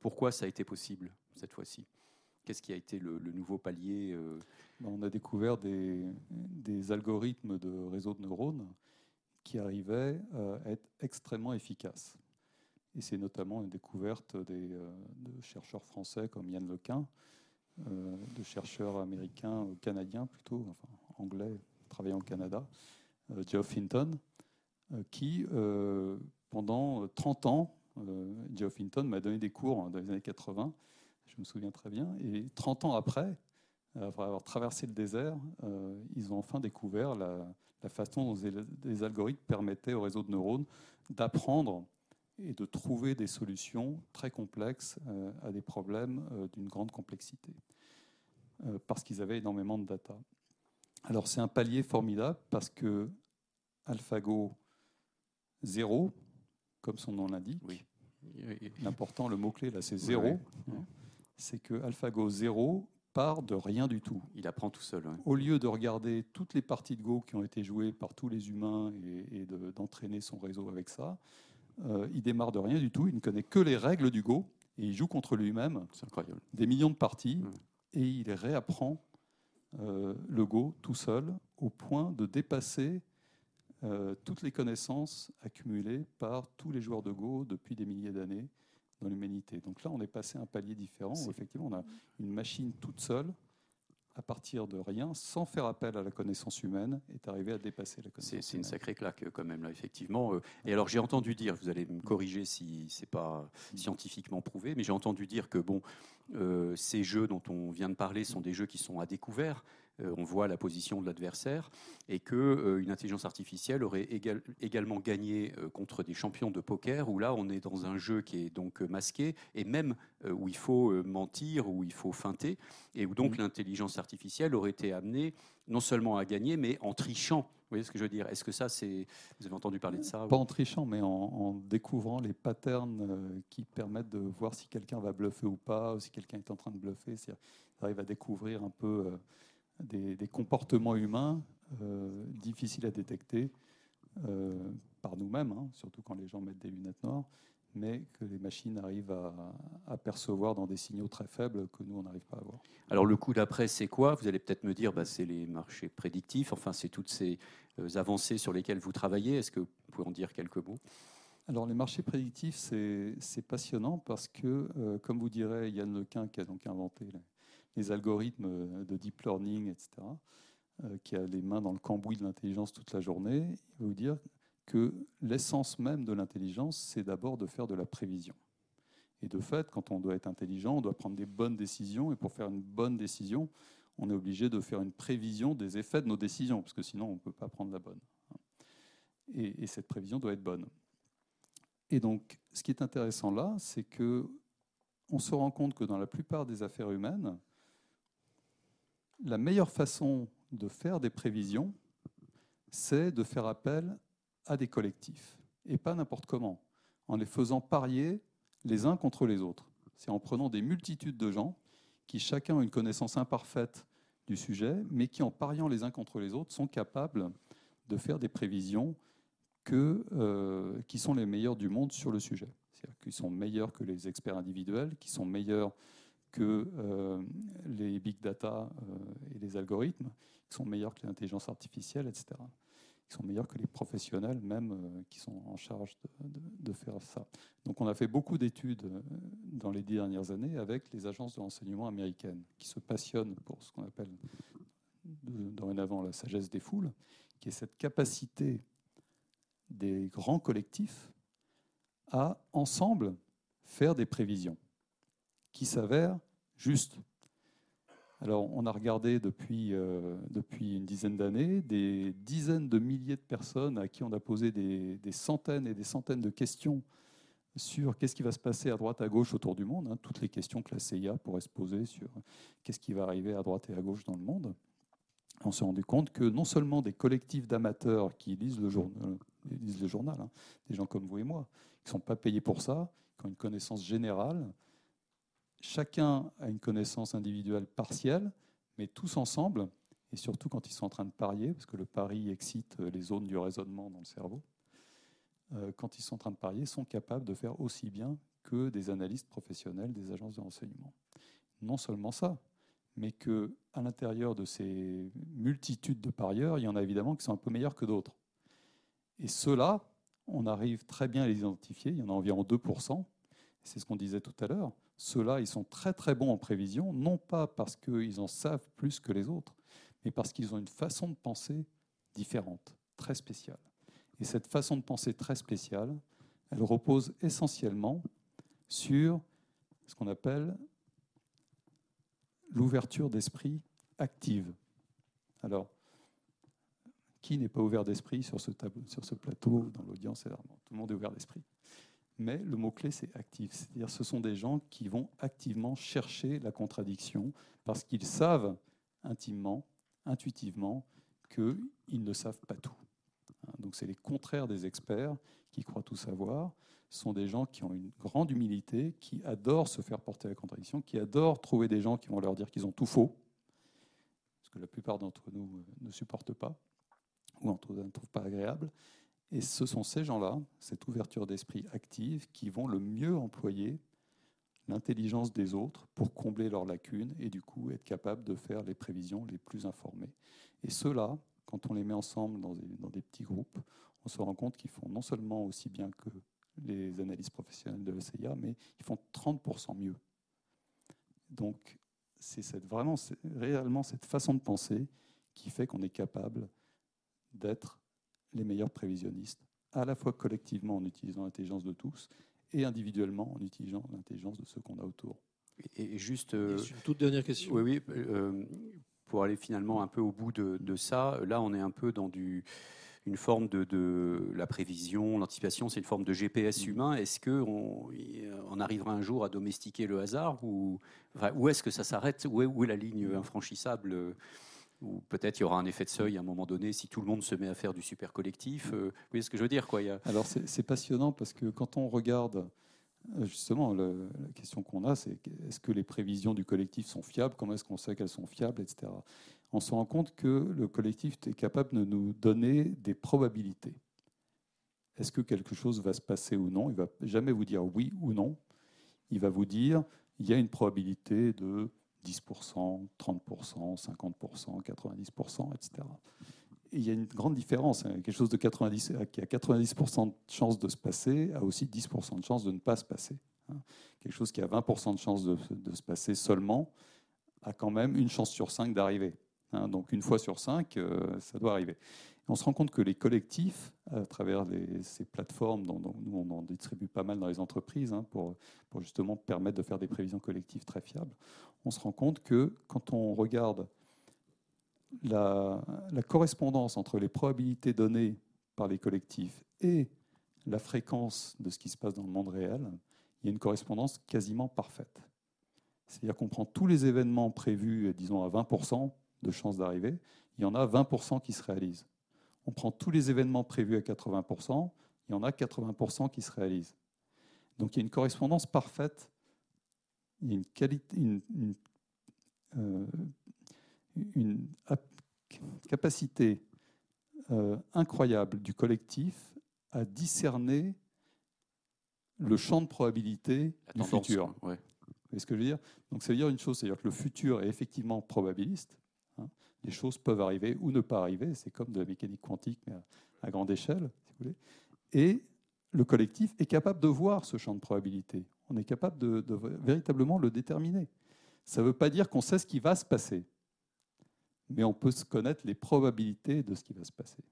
pourquoi ça a été possible cette fois-ci? Qu'est-ce qui a été le, nouveau palier ben, On a découvert des, des, algorithmes de réseaux de neurones qui arrivaient à être extrêmement efficaces. Et c'est notamment une découverte des, euh, de chercheurs français comme Yann Lequin, euh, de chercheurs américains, canadiens plutôt, anglais, travaillant au Canada, euh, Geoff Hinton, qui, pendant 30 ans, Geoff Hinton m'a donné des cours dans les années 80, je me souviens très bien, et 30 ans après, après avoir traversé le désert, ils ont enfin découvert la, la façon dont les algorithmes permettaient au réseau de neurones d'apprendre et de trouver des solutions très complexes euh, à des problèmes euh, d'une grande complexité, euh, parce qu'ils avaient énormément de data. Alors c'est un palier formidable parce que AlphaGo 0, comme son nom l'indique, oui. l'important, le mot-clé là, c'est 0, hein, c'est que AlphaGo 0 part de rien du tout. Il apprend tout seul. Au lieu de regarder toutes les parties de Go qui ont été jouées par tous les humains et, d'entraîner son réseau avec ça, euh, il démarre de rien du tout, il ne connaît que les règles du Go, et il joue contre lui-même des millions de parties, et il réapprend euh, le Go tout seul, au point de dépasser euh, toutes les connaissances accumulées par tous les joueurs de Go depuis des milliers d'années dans l'humanité. Donc là, on est passé à un palier différent, où effectivement, on a une machine toute seule à partir de rien, sans faire appel à la connaissance humaine, est arrivé à dépasser la connaissance. C'est une sacrée claque quand même là, effectivement. Euh. Et alors j'ai entendu dire, vous allez me corriger si c'est pas scientifiquement prouvé, mais j'ai entendu dire que bon, euh, ces jeux dont on vient de parler sont des jeux qui sont à découvert. Euh, on voit la position de l'adversaire, et qu'une euh, une intelligence artificielle aurait également gagné euh, contre des champions de poker, où là on est dans un jeu qui est donc masqué, et même où il faut mentir, où il faut feinter, et où donc mm. l'intelligence artificielle aurait été amenée non seulement à gagner, mais en trichant. Vous voyez ce que je veux dire? Est-ce que ça, c'est. Vous avez entendu parler de ça Pas en trichant, mais en, découvrant les patterns qui permettent de voir si quelqu'un va bluffer ou pas, ou si quelqu'un est en train de bluffer. Il arrive à découvrir un peu des, comportements humains euh, difficiles à détecter euh, par nous-mêmes, hein, surtout quand les gens mettent des lunettes noires, mais que les machines arrivent à, percevoir dans des signaux très faibles que nous, on n'arrive pas à voir. Alors le coup d'après, c'est quoi? Vous allez peut-être me dire, bah, c'est les marchés prédictifs, enfin c'est toutes ces euh, avancées sur lesquelles vous travaillez. Est-ce que vous pouvez en dire quelques mots? Alors les marchés prédictifs, c'est passionnant parce que, comme vous dirait Yann Lequin, qui a donc inventé les algorithmes euh, de deep learning, etc., euh, qui a les mains dans le cambouis de l'intelligence toute la journée, il va vous dire que l'essence même de l'intelligence, c'est d'abord de faire de la prévision. Et de fait, quand on doit être intelligent, on doit prendre des bonnes décisions. Et pour faire une bonne décision, on est obligé de faire une prévision des effets de nos décisions, parce que sinon, on ne peut pas prendre la bonne. Et, et, cette prévision doit être bonne. Et donc, ce qui est intéressant là, c'est que on se rend compte que dans la plupart des affaires humaines, la meilleure façon de faire des prévisions, c'est de faire appel à des collectifs, et pas n'importe comment, en les faisant parier les uns contre les autres. C'est en prenant des multitudes de gens qui chacun ont une connaissance imparfaite du sujet, mais qui en pariant les uns contre les autres sont capables de faire des prévisions euh, qui sont les meilleures du monde sur le sujet. C'est-à-dire qu'ils sont meilleurs que les experts individuels, qui sont meilleurs que euh, les big data euh, et les algorithmes, qui sont meilleurs que l'intelligence artificielle, etc. Qui sont meilleurs que les professionnels même euh, qui sont en charge de, faire ça. Donc on a fait beaucoup d'études dans les dix dernières années avec les agences de renseignement américaines qui se passionnent pour ce qu'on appelle dorénavant la sagesse des foules, qui est cette capacité des grands collectifs à ensemble faire des prévisions qui s'avère juste. Alors, on a regardé depuis, euh, depuis une dizaine d'années des dizaines de milliers de personnes à qui on a posé des, centaines et des centaines de questions sur qu'est-ce qui va se passer à droite, à gauche autour du monde, hein, toutes les questions que la CIA pourrait se poser sur qu'est-ce qui va arriver à droite et à gauche dans le monde. On s'est rendu compte que non seulement des collectifs d'amateurs qui lisent le, journal, journal hein, des gens comme vous et moi, qui ne sont pas payés pour ça, qui ont une connaissance générale, chacun a une connaissance individuelle partielle, mais tous ensemble, et surtout quand ils sont en train de parier, parce que le pari excite les zones du raisonnement dans le cerveau, euh, quand ils sont en train de parier, sont capables de faire aussi bien que des analystes professionnels des agences de renseignement. Non seulement ça, mais que à l'intérieur de ces multitudes de parieurs, il y en a évidemment qui sont un peu meilleurs que d'autres. Et ceux-là, on arrive très bien à les identifier, il y en a environ 2%, c'est ce qu'on disait tout à l'heure. Ceux-là, ils sont très très bons en prévision, non pas parce qu'ils en savent plus que les autres, mais parce qu'ils ont une façon de penser différente, très spéciale. Et cette façon de penser très spéciale, elle repose essentiellement sur ce qu'on appelle l'ouverture d'esprit active. Alors, qui n'est pas ouvert d'esprit sur ce, plateau, dans l'audience Tout le monde est ouvert d'esprit. Mais le mot-clé, c'est actif. C'est-à-dire ce sont des gens qui vont activement chercher la contradiction parce qu'ils savent intimement, intuitivement, qu'ils ne savent pas tout. Hein, donc c'est les contraires des experts qui croient tout savoir. Ce sont des gens qui ont une grande humilité, qui adorent se faire porter la contradiction, qui adorent trouver des gens qui vont leur dire qu'ils ont tout faux, ce que la plupart d'entre nous euh, ne supportent pas, ou ne trouvent pas agréable. Et ce sont ces gens-là, cette ouverture d'esprit active, qui vont le mieux employer l'intelligence des autres pour combler leurs lacunes et du coup être capables de faire les prévisions les plus informées. Et ceux-là, quand on les met ensemble dans des, petits groupes, on se rend compte qu'ils font non seulement aussi bien que les analyses professionnelles de l'ECIA, mais ils font 30% mieux. Donc, c'est cette, vraiment, réellement cette façon de penser qui fait qu'on est capable d'être les meilleurs prévisionnistes, à la fois collectivement en utilisant l'intelligence de tous et individuellement en utilisant l'intelligence de ceux qu'on a autour. Et, juste. Euh, une toute dernière question. Oui, oui. Euh, pour aller finalement un peu au bout de, ça, là, on est un peu dans du, une forme de, la prévision, l'anticipation, c'est une forme de GPS mm. humain. Est-ce qu'on on arrivera un jour à domestiquer le hasard ou où est-ce que ça s'arrête? Où est, où est, la ligne infranchissable ou peut-être il y aura un effet de seuil à un moment donné si tout le monde se met à faire du super collectif. Euh, vous voyez ce que je veux dire quoi, Alors c'est passionnant parce que quand on regarde euh, justement, la question qu'on a, c'est est-ce que les prévisions du collectif sont fiables? Comment est-ce qu'on sait qu'elles sont fiables, etc. On se rend compte que le collectif est capable de nous donner des probabilités. Est-ce que quelque chose va se passer ou non? Il ne va jamais vous dire oui ou non. Il va vous dire il y a une probabilité de 10%, 30%, 50%, 90%, etc il y a une grande différence. Hein. Quelque chose 90, qui a 90% de chance de se passer a aussi 10% de chance de ne pas se passer. Hein. Quelque chose qui a 20% de chance de, se passer seulement a quand même une chance sur 5 d'arriver. Hein. Donc une fois sur 5, euh, ça doit arriver. On se rend compte que les collectifs, à travers ces plateformes dont, nous on en distribue pas mal dans les entreprises pour, pour justement permettre de faire des prévisions collectives très fiables, on se rend compte que quand on regarde la, correspondance entre les probabilités données par les collectifs et la fréquence de ce qui se passe dans le monde réel, il y a une correspondance quasiment parfaite. C'est-à-dire qu'on prend tous les événements prévus, disons à 20% de chances d'arriver, il y en a 20% qui se réalisent. On prend tous les événements prévus à 80%, il y en a 80% qui se réalisent. Donc il y a une correspondance parfaite, il y a une, qualité, une, euh, une capacité euh, incroyable du collectif à discerner le champ de probabilité du futur. Vous voyez ce que je veux dire? Donc ça veut dire une chose, c'est-à-dire que le futur est effectivement probabiliste. Hein. Les choses peuvent arriver ou ne pas arriver. C'est comme de la mécanique quantique, mais à, grande échelle, si vous voulez. Et le collectif est capable de voir ce champ de probabilité. On est capable de, véritablement le déterminer. Ça ne veut pas dire qu'on sait ce qui va se passer mais on peut se connaître les probabilités de ce qui va se passer.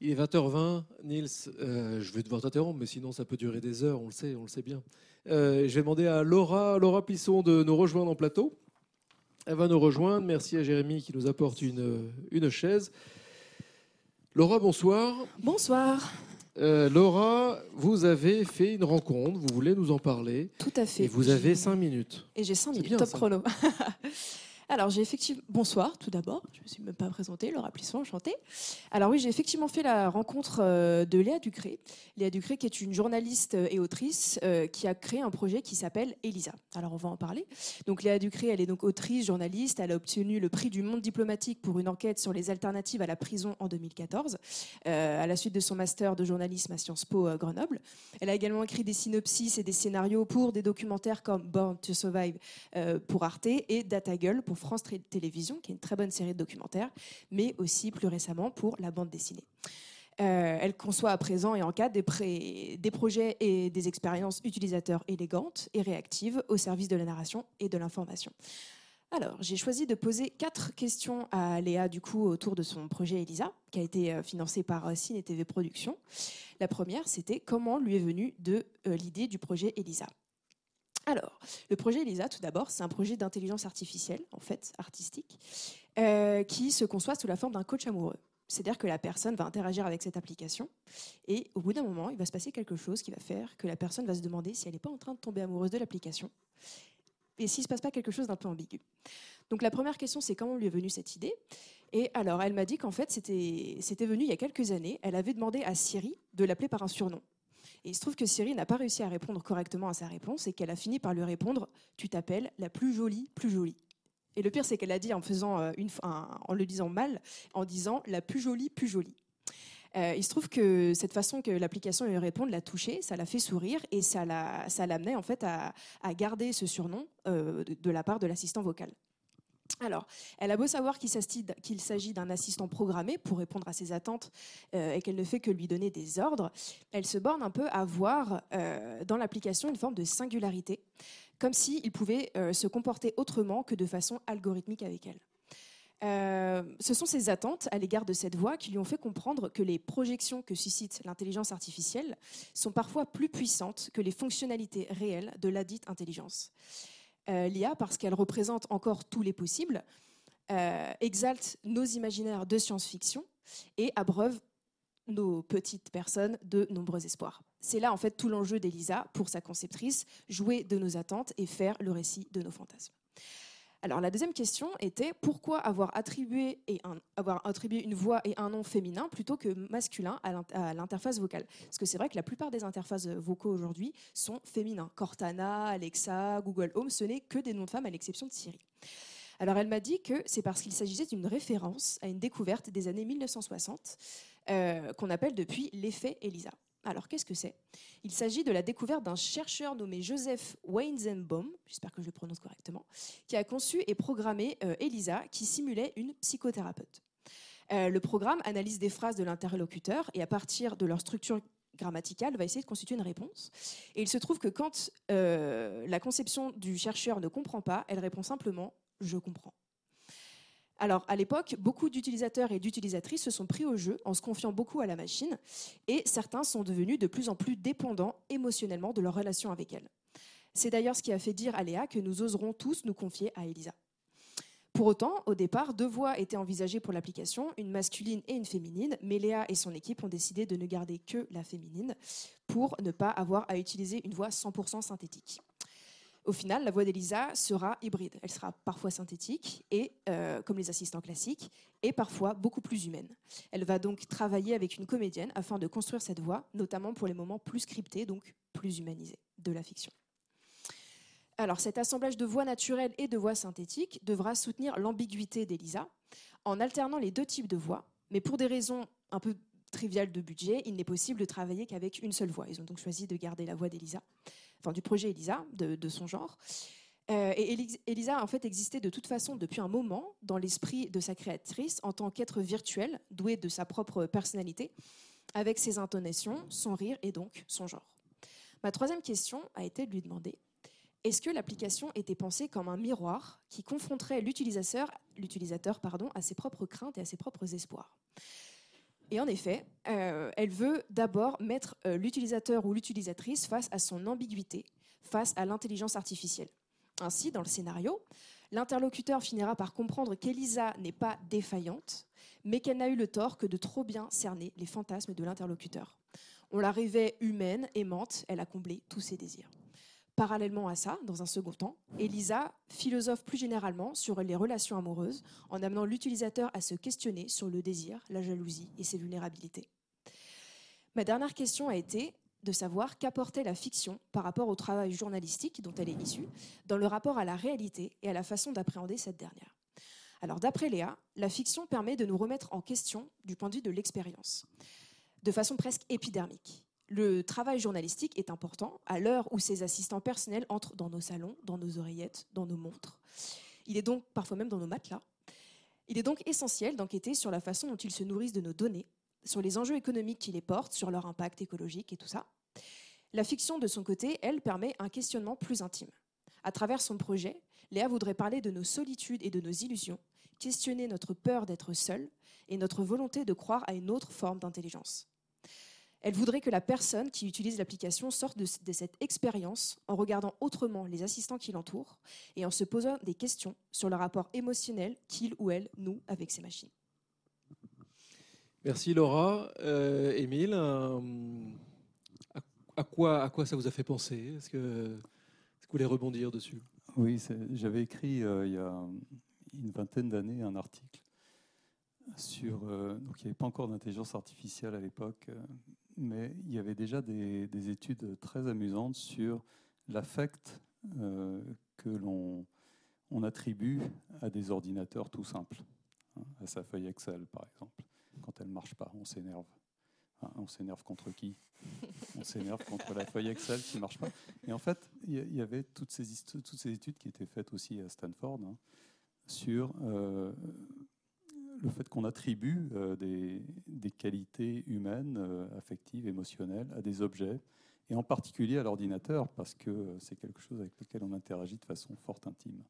Il est 20h20, Niels, euh, je vais devoir t'interrompre, mais sinon ça peut durer des heures, on le sait, on le sait bien. Euh, je vais demander à Laura, Laura Pisson de nous rejoindre en plateau. Elle va nous rejoindre. Merci à Jérémy qui nous apporte une, une chaise. Laura, bonsoir. Bonsoir. Euh, Laura, vous avez fait une rencontre, vous voulez nous en parler. Tout à fait. Et vous avez cinq minutes. Et j'ai cinq minutes, bien, top ça. chrono. Alors, j'ai effectivement. Bonsoir, tout d'abord. Je ne me suis même pas présentée, Laura Plisson, enchantée. Alors, oui, j'ai effectivement fait la rencontre euh, de Léa Ducré. Léa Ducré, qui est une journaliste euh, et autrice euh, qui a créé un projet qui s'appelle Elisa. Alors, on va en parler. Donc, Léa Ducré, elle est donc autrice, journaliste. Elle a obtenu le prix du monde diplomatique pour une enquête sur les alternatives à la prison en 2014, euh, à la suite de son master de journalisme à Sciences Po euh, Grenoble. Elle a également écrit des synopsis et des scénarios pour des documentaires comme Born to Survive pour Arte et Data Girl pour France Télévisions, qui est une très bonne série de documentaires, mais aussi plus récemment pour la bande dessinée. Euh, elle conçoit à présent et en cas des, pré- des projets et des expériences utilisateurs élégantes et réactives au service de la narration et de l'information. Alors, j'ai choisi de poser quatre questions à Léa, du coup, autour de son projet Elisa, qui a été euh, financé par euh, Cine TV Productions. La première, c'était comment lui est venue l'idée du projet Elisa? Alors, le projet Elisa, tout d'abord, c'est un projet d'intelligence artificielle, en fait, artistique, euh, qui se conçoit sous la forme d'un coach amoureux. C'est-à-dire que la personne va interagir avec cette application et au bout d'un moment, il va se passer quelque chose qui va faire que la personne va se demander si elle n'est pas en train de tomber amoureuse de l'application et s'il ne se passe pas quelque chose d'un peu ambigu. Donc la première question, c'est comment lui est venue cette idée Et alors, elle m'a dit qu'en fait, c'était venu il y a quelques années. Elle avait demandé à Siri de l'appeler par un surnom. Et il se trouve que Siri n'a pas réussi à répondre correctement à sa réponse et qu'elle a fini par lui répondre Tu t'appelles la plus jolie, plus jolie. Et le pire, c'est qu'elle a dit en, faisant euh, une, un- en le disant mal, en disant la plus jolie, plus jolie. Euh, il se trouve que cette façon que l'application lui répondre l'a touché, ça l'a fait sourire et ça l'a- l'amenait en fait à, garder ce surnom euh, de la part de l'assistant vocal. Alors, elle a beau savoir qu'il s'agit d'un assistant programmé pour répondre à ses attentes euh, et qu'elle ne fait que lui donner des ordres, elle se borne un peu à voir euh, dans l'application une forme de singularité, comme s'il pouvait euh, se comporter autrement que de façon algorithmique avec elle. Ce sont ses attentes à l'égard de cette voix qui lui ont fait comprendre que les projections que suscite l'intelligence artificielle sont parfois plus puissantes que les fonctionnalités réelles de la dite intelligence. Euh, L'IA, parce qu'elle représente encore tous les possibles, euh, exalte nos imaginaires de science-fiction et abreuve nos petites personnes de nombreux espoirs. C'est là en fait tout l'enjeu d'Elisa pour sa conceptrice, jouer de nos attentes et faire le récit de nos fantasmes. Alors la deuxième question était pourquoi avoir attribué, une voix et un nom féminin plutôt que masculin à l'in- à l'interface vocale? Parce que c'est vrai que la plupart des interfaces vocaux aujourd'hui sont féminins. Cortana, Alexa, Google Home, ce n'est que des noms de femmes à l'exception de Siri. Alors elle m'a dit que c'est parce qu'il s'agissait d'une référence à une découverte des années 1960 euh, qu'on appelle depuis l'effet Elisa. Alors qu'est-ce que c'est? Il s'agit de la découverte d'un chercheur nommé Joseph Weinzenbaum, j'espère que je le prononce correctement, qui a conçu et programmé euh, Elisa qui simulait une psychothérapeute. Euh, le programme analyse des phrases de l'interlocuteur et à partir de leur structure grammaticale va essayer de constituer une réponse. Et il se trouve que quand euh, la conception du chercheur ne comprend pas, elle répond simplement ⁇ je comprends ⁇ alors, à l'époque, beaucoup d'utilisateurs et d'utilisatrices se sont pris au jeu en se confiant beaucoup à la machine, et certains sont devenus de plus en plus dépendants émotionnellement de leur relation avec elle. C'est d'ailleurs ce qui a fait dire à Léa que nous oserons tous nous confier à Elisa. Pour autant, au départ, deux voix étaient envisagées pour l'application, une masculine et une féminine, mais Léa et son équipe ont décidé de ne garder que la féminine pour ne pas avoir à utiliser une voix 100% synthétique. Au final, la voix d'Elisa sera hybride. Elle sera parfois synthétique, et, euh, comme les assistants classiques, et parfois beaucoup plus humaine. Elle va donc travailler avec une comédienne afin de construire cette voix, notamment pour les moments plus scriptés, donc plus humanisés de la fiction. Alors, cet assemblage de voix naturelles et de voix synthétiques devra soutenir l'ambiguïté d'Elisa en alternant les deux types de voix, mais pour des raisons un peu triviales de budget, il n'est possible de travailler qu'avec une seule voix. Ils ont donc choisi de garder la voix d'Elisa, du projet Elisa, de, son genre. Euh, et Eli- Elisa, en fait, existait de toute façon depuis un moment dans l'esprit de sa créatrice en tant qu'être virtuel, doué de sa propre personnalité, avec ses intonations, son rire et donc son genre. Ma troisième question a été de lui demander est-ce que l'application était pensée comme un miroir qui confronterait l'utilisateur, l'utilisateur pardon, à ses propres craintes et à ses propres espoirs? Et en effet, euh, elle veut d'abord mettre euh, l'utilisateur ou l'utilisatrice face à son ambiguïté, face à l'intelligence artificielle. Ainsi, dans le scénario, l'interlocuteur finira par comprendre qu'Elisa n'est pas défaillante, mais qu'elle n'a eu le tort que de trop bien cerner les fantasmes de l'interlocuteur. On la rêvait humaine, aimante, elle a comblé tous ses désirs. Parallèlement à ça, dans un second temps, Elisa philosophe plus généralement sur les relations amoureuses en amenant l'utilisateur à se questionner sur le désir, la jalousie et ses vulnérabilités. Ma dernière question a été de savoir qu'apportait la fiction par rapport au travail journalistique dont elle est issue, dans le rapport à la réalité et à la façon d'appréhender cette dernière. Alors d'après Léa, la fiction permet de nous remettre en question du point de vue de l'expérience, de façon presque épidermique. Le travail journalistique est important à l'heure où ces assistants personnels entrent dans nos salons, dans nos oreillettes, dans nos montres. Il est donc parfois même dans nos matelas. Il est donc essentiel d'enquêter sur la façon dont ils se nourrissent de nos données, sur les enjeux économiques qui les portent, sur leur impact écologique et tout ça. La fiction, de son côté, elle, permet un questionnement plus intime. À travers son projet, Léa voudrait parler de nos solitudes et de nos illusions, questionner notre peur d'être seule et notre volonté de croire à une autre forme d'intelligence. Elle voudrait que la personne qui utilise l'application sorte de, cette expérience en regardant autrement les assistants qui l'entourent et en se posant des questions sur le rapport émotionnel qu'il ou elle noue avec ces machines. Merci Laura. Euh, Émile, euh, à, quoi, à quoi ça vous a fait penser? Est-ce que, vous voulez rebondir dessus? Oui, j'avais écrit euh, il y a une vingtaine d'années un article sur. donc il n'y avait pas encore d'intelligence artificielle à l'époque, mais il y avait déjà des, des études très amusantes sur l'affect que l'on on attribue à des ordinateurs tout simples, hein, à sa feuille Excel par exemple quand elle ne marche pas. On s'énerve. Hein, on s'énerve contre qui? On s'énerve contre la feuille Excel qui ne marche pas. Et en fait, il y, avait toutes ces, toutes ces études qui étaient faites aussi à Stanford hein, sur euh, le fait qu'on attribue euh, des, qualités humaines, euh, affectives, émotionnelles à des objets, et en particulier à l'ordinateur, parce que c'est quelque chose avec lequel on interagit de façon fort intime.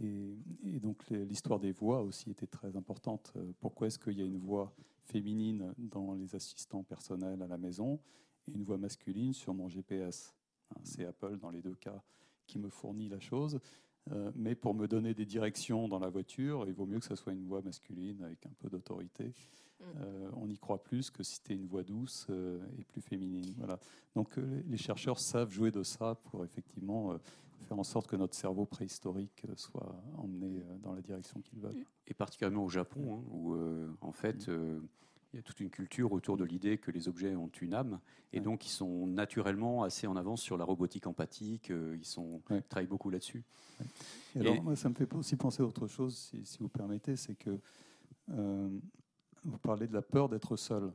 Et, donc l'histoire des voix aussi était très importante. Euh, pourquoi est-ce qu'il y a une voix féminine dans les assistants personnels à la maison et une voix masculine sur mon GPS hein, C'est Apple dans les deux cas qui me fournit la chose. Euh, mais pour me donner des directions dans la voiture, il vaut mieux que ce soit une voix masculine avec un peu d'autorité. Mm. Euh, on y croit plus que si c'était une voix douce et plus féminine. Voilà. Donc les chercheurs savent jouer de ça pour effectivement faire en sorte que notre cerveau préhistorique soit emmené euh, dans la direction qu'il veut. Et particulièrement au Japon, hein, où euh, en fait euh, il y a toute une culture autour de l'idée que les objets ont une âme, et donc ils sont naturellement assez en avance sur la robotique empathique, ils, sont, travaillent beaucoup là-dessus. alors, moi, ça me fait aussi penser à autre chose, si, si vous permettez, c'est que vous parlez de la peur d'être seul.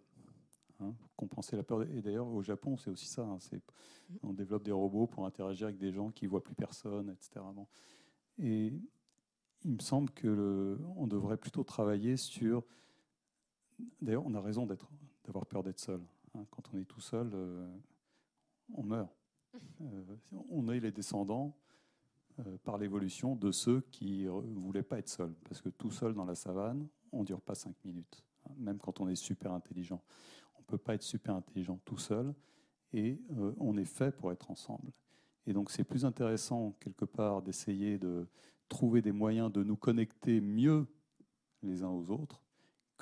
Hein, compenser la peur. Et d'ailleurs, au Japon, c'est aussi ça. Hein, on développe des robots pour interagir avec des gens qui voient plus personne, etc. Et il me semble que on devrait plutôt travailler sur. D'ailleurs, on a raison d'avoir peur d'être seul. Hein. Quand on est tout seul, euh, on meurt. Euh, on est les descendants euh, par l'évolution de ceux qui ne voulaient pas être seuls. Parce que tout seul dans la savane, on ne dure pas cinq minutes, même quand on est super intelligent peut pas être super intelligent tout seul et on est fait pour être ensemble. Et donc c'est plus intéressant quelque part d'essayer de trouver des moyens de nous connecter mieux les uns aux autres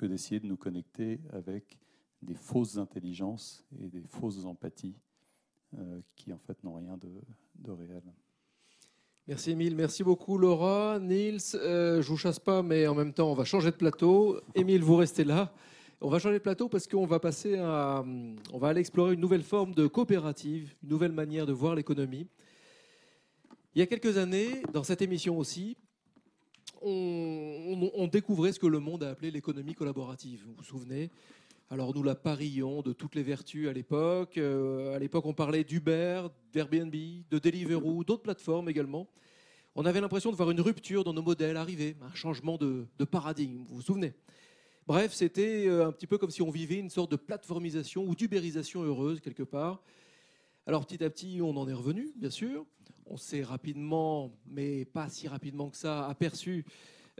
que d'essayer de nous connecter avec des fausses intelligences et des fausses empathies euh, qui en fait n'ont rien de, réel. Merci Émile, merci beaucoup Laura, Niels. Euh, je vous chasse pas, mais en même temps on va changer de plateau. Émile, vous restez là. On va changer de plateau parce qu'on va passer à, on va aller explorer une nouvelle forme de coopérative, une nouvelle manière de voir l'économie. Il y a quelques années, dans cette émission aussi, on, découvrait ce que le monde a appelé l'économie collaborative. Vous vous souvenez? Alors nous la parillions de toutes les vertus à l'époque. Euh, à l'époque, on parlait d'Uber, d'Airbnb, de Deliveroo, d'autres plateformes également. On avait l'impression de voir une rupture dans nos modèles arriver, un changement de, de paradigme. Vous vous souvenez? Bref, c'était euh, un petit peu comme si on vivait une sorte de plateformisation ou d'ubérisation heureuse quelque part. Alors petit à petit, on en est revenu, bien sûr. On s'est rapidement, mais pas si rapidement que ça, aperçu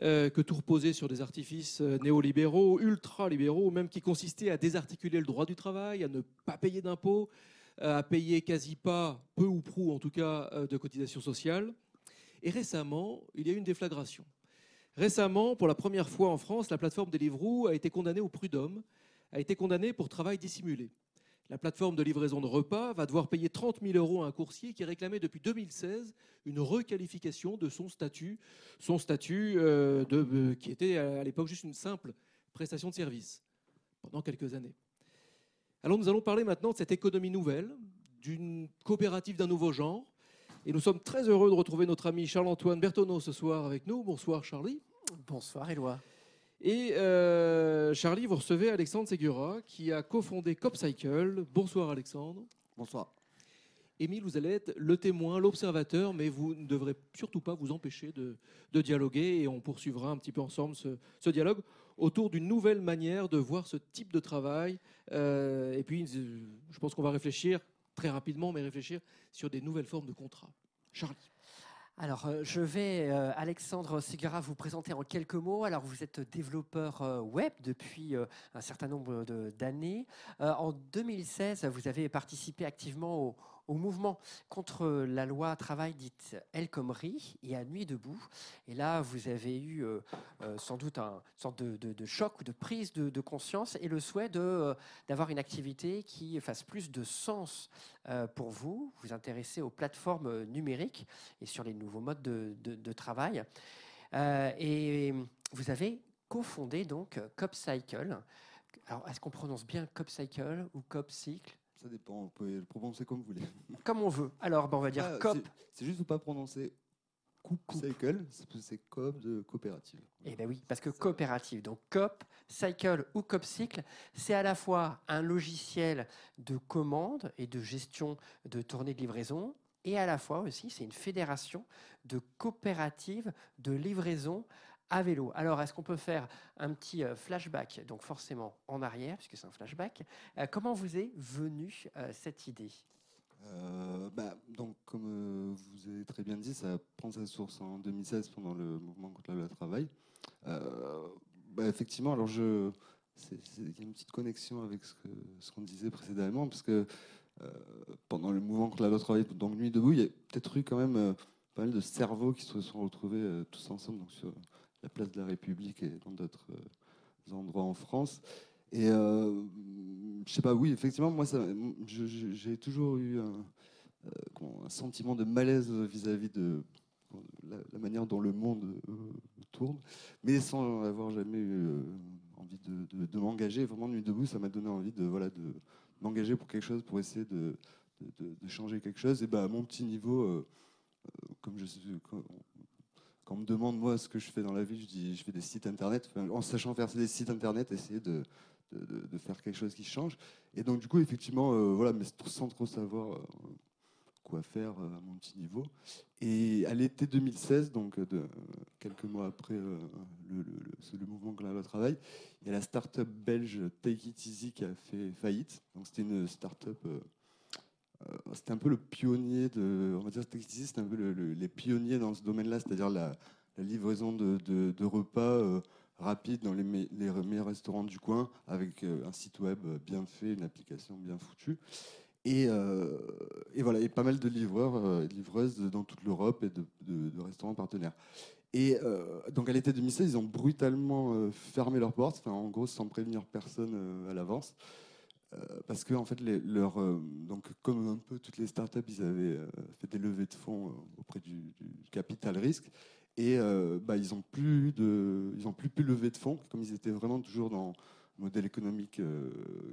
euh, que tout reposait sur des artifices euh, néolibéraux, ultra-libéraux, même qui consistaient à désarticuler le droit du travail, à ne pas payer d'impôts, à payer quasi pas, peu ou prou en tout cas, de cotisations sociales. Et récemment, il y a eu une déflagration. Récemment, pour la première fois en France, la plateforme Deliveroo a été condamnée au prud'homme, a été condamnée pour travail dissimulé. La plateforme de livraison de repas va devoir payer 30 000 euros à un coursier qui réclamait depuis 2016 une requalification de son statut, son statut euh, de, euh, qui était à l'époque juste une simple prestation de service pendant quelques années. Alors nous allons parler maintenant de cette économie nouvelle, d'une coopérative d'un nouveau genre. Et nous sommes très heureux de retrouver notre ami Charles-Antoine Bertonneau ce soir avec nous. Bonsoir Charlie. Bonsoir Éloi. Et euh, Charlie, vous recevez Alexandre Segura, qui a cofondé CopCycle. Bonsoir Alexandre. Bonsoir. Émile, vous allez être le témoin, l'observateur, mais vous ne devrez surtout pas vous empêcher de, dialoguer et on poursuivra un petit peu ensemble ce, dialogue autour d'une nouvelle manière de voir ce type de travail. Euh, et puis, je pense qu'on va réfléchir très rapidement, mais réfléchir sur des nouvelles formes de contrats. Charlie. Alors, euh, je vais, euh, Alexandre Segura, vous présenter en quelques mots. Alors, vous êtes développeur euh, web depuis un certain nombre d'années. en 2016, vous avez participé activement au, au mouvement contre la loi travail dite El Khomri et à Nuit debout. Et là, vous avez eu euh, euh, sans doute un sorte de, choc ou de prise de, conscience et le souhait euh, d'avoir une activité qui fasse plus de sens pour vous. Vous intéressez aux plateformes numériques et sur les nouveaux modes de, travail. et vous avez cofondé donc CopCycle. Alors, est-ce qu'on prononce bien CopCycle ou CopCycle? Ça dépend, vous pouvez le prononcer comme vous voulez. Comme on veut. Alors, ben, on va dire ah, cop. C'est juste ne pas prononcer coupe, cycle, c'est cop de coopérative. Eh bien oui, parce que coopérative, donc cop, cycle ou cop cycle, c'est à la fois un logiciel de commande et de gestion de tournée de livraison, et à la fois aussi, c'est une fédération de coopératives de livraison à vélo. Alors, est-ce qu'on peut faire un petit euh, flashback, donc forcément en arrière, puisque c'est un flashback euh, Comment vous est venue euh, cette idée? Bah, donc, comme vous avez très bien dit, ça prend sa source en 2016 pendant le mouvement contre le travail. Bah, effectivement, alors je, il y a une petite connexion avec ce qu'on disait précédemment, parce que pendant le mouvement contre le travail, donc Nuit debout, il y a peut-être eu quand même pas mal de cerveaux qui se sont retrouvés tous ensemble la place de la République et dans d'autres euh, endroits en France. Et euh, je sais pas, oui, effectivement, moi, j'ai toujours eu un, euh, sentiment de malaise vis-à-vis de la, manière dont le monde tourne, mais sans avoir jamais eu envie de, m'engager. Vraiment, Nuit debout, ça m'a donné envie de, voilà, de m'engager pour quelque chose, pour essayer de, de changer quelque chose. Et bah, à mon petit niveau, comme je suis, quand on me demande moi ce que je fais dans la vie, je dis je fais des sites internet. en sachant faire des sites internet, essayer de, de, faire quelque chose qui change. Et donc du coup, effectivement, euh, voilà, mais sans trop savoir euh, quoi faire euh, à mon petit niveau. Et à l'été 2016, donc de, quelques mois après le, le, le, mouvement le Travail, il y a la start-up belge Take It Easy qui a fait faillite. Donc c'était une start-up c'était un peu le pionnier de, on va dire, c'était un peu les pionniers dans ce domaine-là, c'est-à-dire la, livraison de, repas euh, rapides dans les, meilleurs restaurants du coin, avec euh, un site web bien fait, une application bien foutue. Et, voilà, et pas mal de livreurs et livreuses dans toute l'Europe et de, restaurants partenaires. Et donc à l'été 2016, ils ont brutalement fermé leurs portes, en gros sans prévenir personne à l'avance. Euh, parce que en fait, leur, euh, donc comme un peu toutes les startups, ils avaient euh, fait des levées de fonds auprès du, capital risque et bah, ils n'ont plus de, plus pu lever de fonds comme ils étaient vraiment toujours dans un modèle économique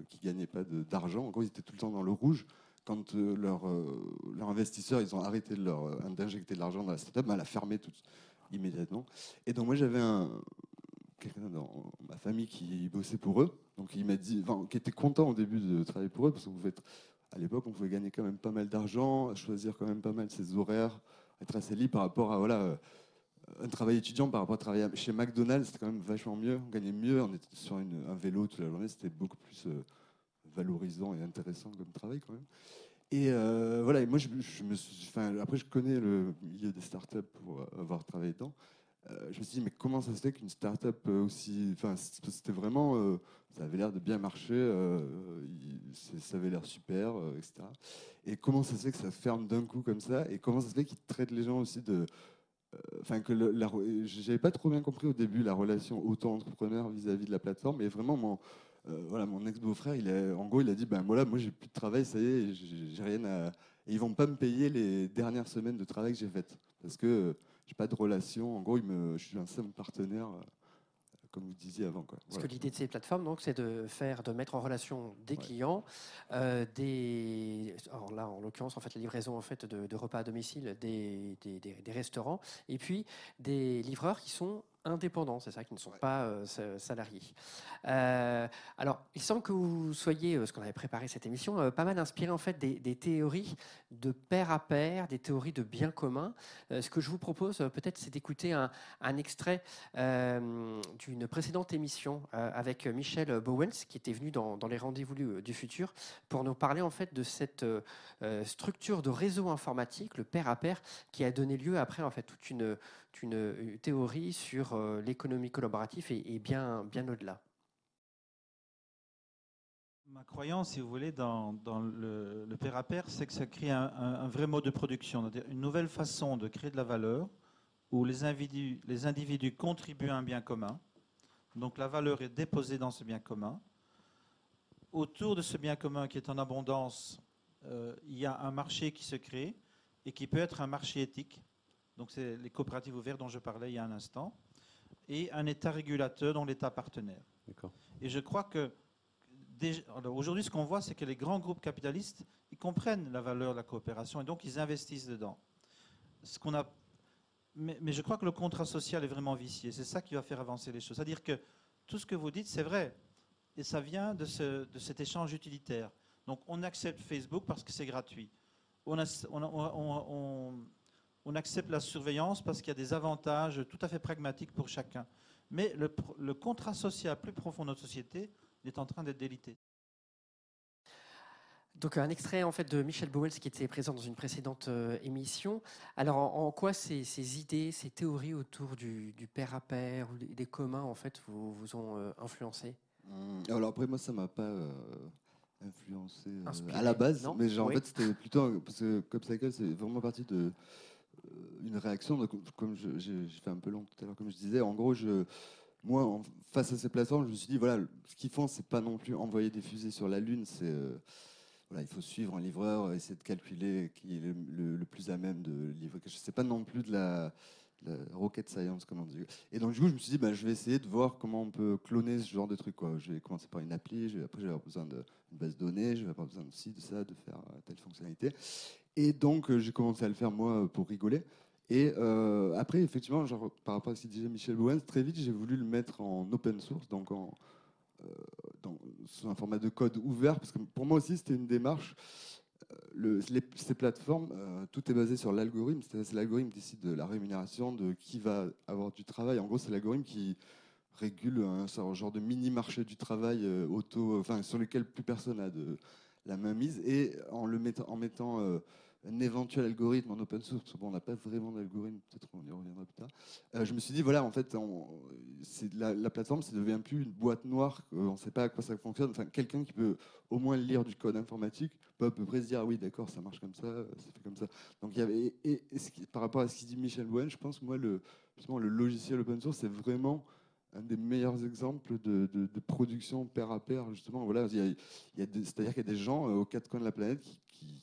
qui gagnait pas d'argent. En gros, ils étaient tout le temps dans le rouge. Quand leurs leur investisseurs, ils ont arrêté d'injecter de l'argent dans la startup, bah, elle a fermé tout immédiatement. Et donc moi, j'avais un, quelqu'un dans ma famille qui bossait pour eux, donc il m'a dit, enfin, qui était content au début de travailler pour eux, parce qu'on à l'époque, on pouvait gagner quand même pas mal d'argent, choisir quand même pas mal ses horaires, être assez libre par rapport à voilà, euh, un travail étudiant, par rapport à travailler chez McDonald's, c'était quand même vachement mieux, on gagnait mieux, on était sur un vélo toute la journée, c'était beaucoup plus euh, valorisant et intéressant comme travail quand même. Et euh, voilà, et moi, je, me suis, après, je connais le milieu des startups pour avoir travaillé dedans. Euh, je me suis dit, mais comment ça se fait qu'une start-up euh, aussi. Enfin, c'était vraiment. Euh, ça avait l'air de bien marcher, ça avait l'air super, etc. Et comment ça se fait que ça ferme d'un coup comme ça Et comment ça se fait qu'ils traitent les gens aussi de, enfin que j'avais pas trop bien compris au début la relation auto-entrepreneur vis-à-vis de la plateforme, et vraiment mon, voilà, mon ex-beau-frère, en gros, il a dit, ben voilà, moi j'ai plus de travail, ça y est, j'ai rien à, et ils vont pas me payer les dernières semaines de travail que j'ai faites parce que j'ai pas de relation. En gros, me, je suis un simple partenaire comme vous disiez avant. Quoi. Parce que l'idée de ces plateformes, donc, c'est de faire, de mettre en relation des clients, euh, des, alors là, en l'occurrence, en fait, la livraison en fait de, repas à domicile, des, des, des, restaurants, et puis des livreurs qui sont indépendants, c'est ça, qui ne sont pas euh, salariés. Euh, alors, il semble que vous soyez, euh, ce qu'on avait préparé cette émission, pas mal inspiré en fait des, théories de pair à pair, des théories de bien commun. ce que je vous propose peut-être, c'est d'écouter un, extrait d'une précédente émission avec Michel Bowens, qui était venu dans, les rendez-vous du futur, pour nous parler en fait de cette structure de réseau informatique, le pair à pair, qui a donné lieu après en fait toute une une, théorie sur euh, l'économie collaborative et, bien, au-delà. Ma croyance, si vous voulez, dans, le, le, pair à pair, c'est que ça crée un, vrai mode de production, une nouvelle façon de créer de la valeur où les individus, les individus contribuent à un bien commun. Donc la valeur est déposée dans ce bien commun. Autour de ce bien commun qui est en abondance, euh, il y a un marché qui se crée et qui peut être un marché éthique donc c'est les coopératives ouvertes dont je parlais il y a un instant, et un État régulateur dont l'État partenaire. Et je crois que aujourd'hui, ce qu'on voit, c'est que les grands groupes capitalistes, ils comprennent la valeur de la coopération et donc ils investissent dedans. Ce qu'on a, mais, je crois que le contrat social est vraiment vicié. C'est ça qui va faire avancer les choses. C'est-à-dire que tout ce que vous dites, c'est vrai. Et ça vient de, ce, de, cet échange utilitaire. Donc on accepte Facebook parce que c'est gratuit. On, on, on accepte la surveillance parce qu'il y a des avantages tout à fait pragmatiques pour chacun. Mais le, contrat social plus profond de notre société est en train d'être délité. Donc un extrait en fait de Michel Bowles qui était présent dans une précédente euh, émission. Alors en, quoi ces, idées, ces théories autour du, père à père ou des, communs en fait vous, vous ont euh, influencé? Mmh. Alors après moi ça m'a pas euh, influencé à la base, mais genre, en fait c'était plutôt parce que Copcycle c'est vraiment parti de une réaction, comme j'ai fait un peu long tout à l'heure, comme je disais, en gros, je, moi, face à ces plateformes, je me suis dit, voilà, ce qu'ils font, c'est pas non plus envoyer des fusées sur la Lune, c'est. Euh, voilà, il faut suivre un livreur, essayer de calculer qui est le, plus à même de livrer. Je sais pas non plus de la, rocket science, comme on dit. Et donc, du coup, je me suis dit, bah, je vais essayer de voir comment on peut cloner ce genre de truc. Vais commencer par une appli, après, je vais avoir d'une base de données, je vais avoir besoin de ci, de ça, de faire telle fonctionnalité. Et donc, euh, j'ai commencé à le faire, moi, pour rigoler. Et euh, après, effectivement, par rapport à ce que disait Michel Bowens, très vite, j'ai voulu le mettre en open source, donc euh, dans, sous un format de code ouvert, parce que pour moi aussi, c'était une démarche. Euh, ces plateformes, tout est basé sur l'algorithme, c'est l'algorithme qui décide de la rémunération, de qui va avoir du travail. En gros, c'est l'algorithme qui régule un, genre de mini marché du travail auto, enfin, sur lequel plus personne n'a de la main mise, et en le mettant, en mettant un éventuel algorithme en open source, bon, on n'a pas vraiment d'algorithme, peut-être on y reviendra plus tard. Euh, je me suis dit, voilà, en fait, la, la, plateforme, ça ne devient plus une boîte noire, on ne sait pas à quoi ça fonctionne. Enfin, quelqu'un qui peut au moins lire du code informatique peut à peu près se dire, ah oui, d'accord, ça marche comme ça, ça fait comme ça. Donc, il y avait, et, par rapport à ce qu'il dit Michel Bouen, je pense, moi, justement, le logiciel open source, c'est vraiment un des meilleurs exemples de, production pair à pair, justement. Voilà, c'est-à-dire qu'il y a des gens euh, aux quatre coins de la planète qui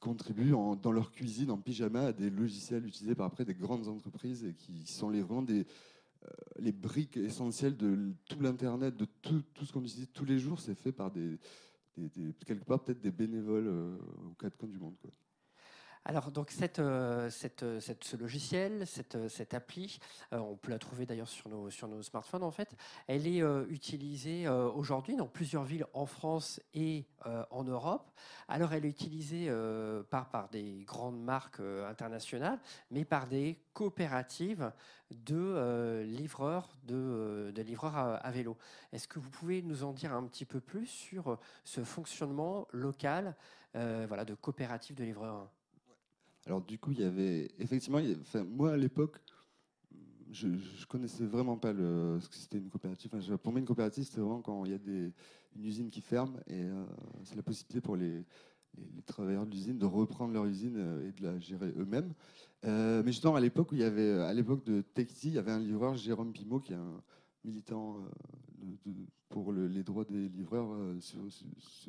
contribuent dans leur cuisine en pyjama à des logiciels utilisés par après des grandes entreprises et qui sont les, vraiment des, euh, les briques essentielles de tout l'Internet, de tout, ce qu'on utilise tous les jours, c'est fait par des, quelque part peut-être des bénévoles euh, aux quatre coins du monde. Alors, donc, euh, euh, ce logiciel, cette, euh, appli, on peut la trouver d'ailleurs sur nos, smartphones, en fait. Elle est utilisée aujourd'hui dans plusieurs villes en France et en Europe. Alors, elle est utilisée par, par des grandes marques internationales, mais par des coopératives de livreurs, de livreurs à, vélo. Est-ce que vous pouvez nous en dire un petit peu plus sur ce fonctionnement local voilà, de coopératives de livreurs? Alors du coup, il y avait effectivement, moi à l'époque, je, ne connaissais vraiment pas ce que c'était une coopérative. pour moi, une coopérative, c'est vraiment quand il y a une usine qui ferme et euh, c'est la possibilité pour les, travailleurs de l'usine de reprendre leur usine et de la gérer eux-mêmes. mais justement, à l'époque où il y avait, à l'époque de Texi, il y avait un livreur, Jérôme Pimot, qui est un militant pour les droits des livreurs sur,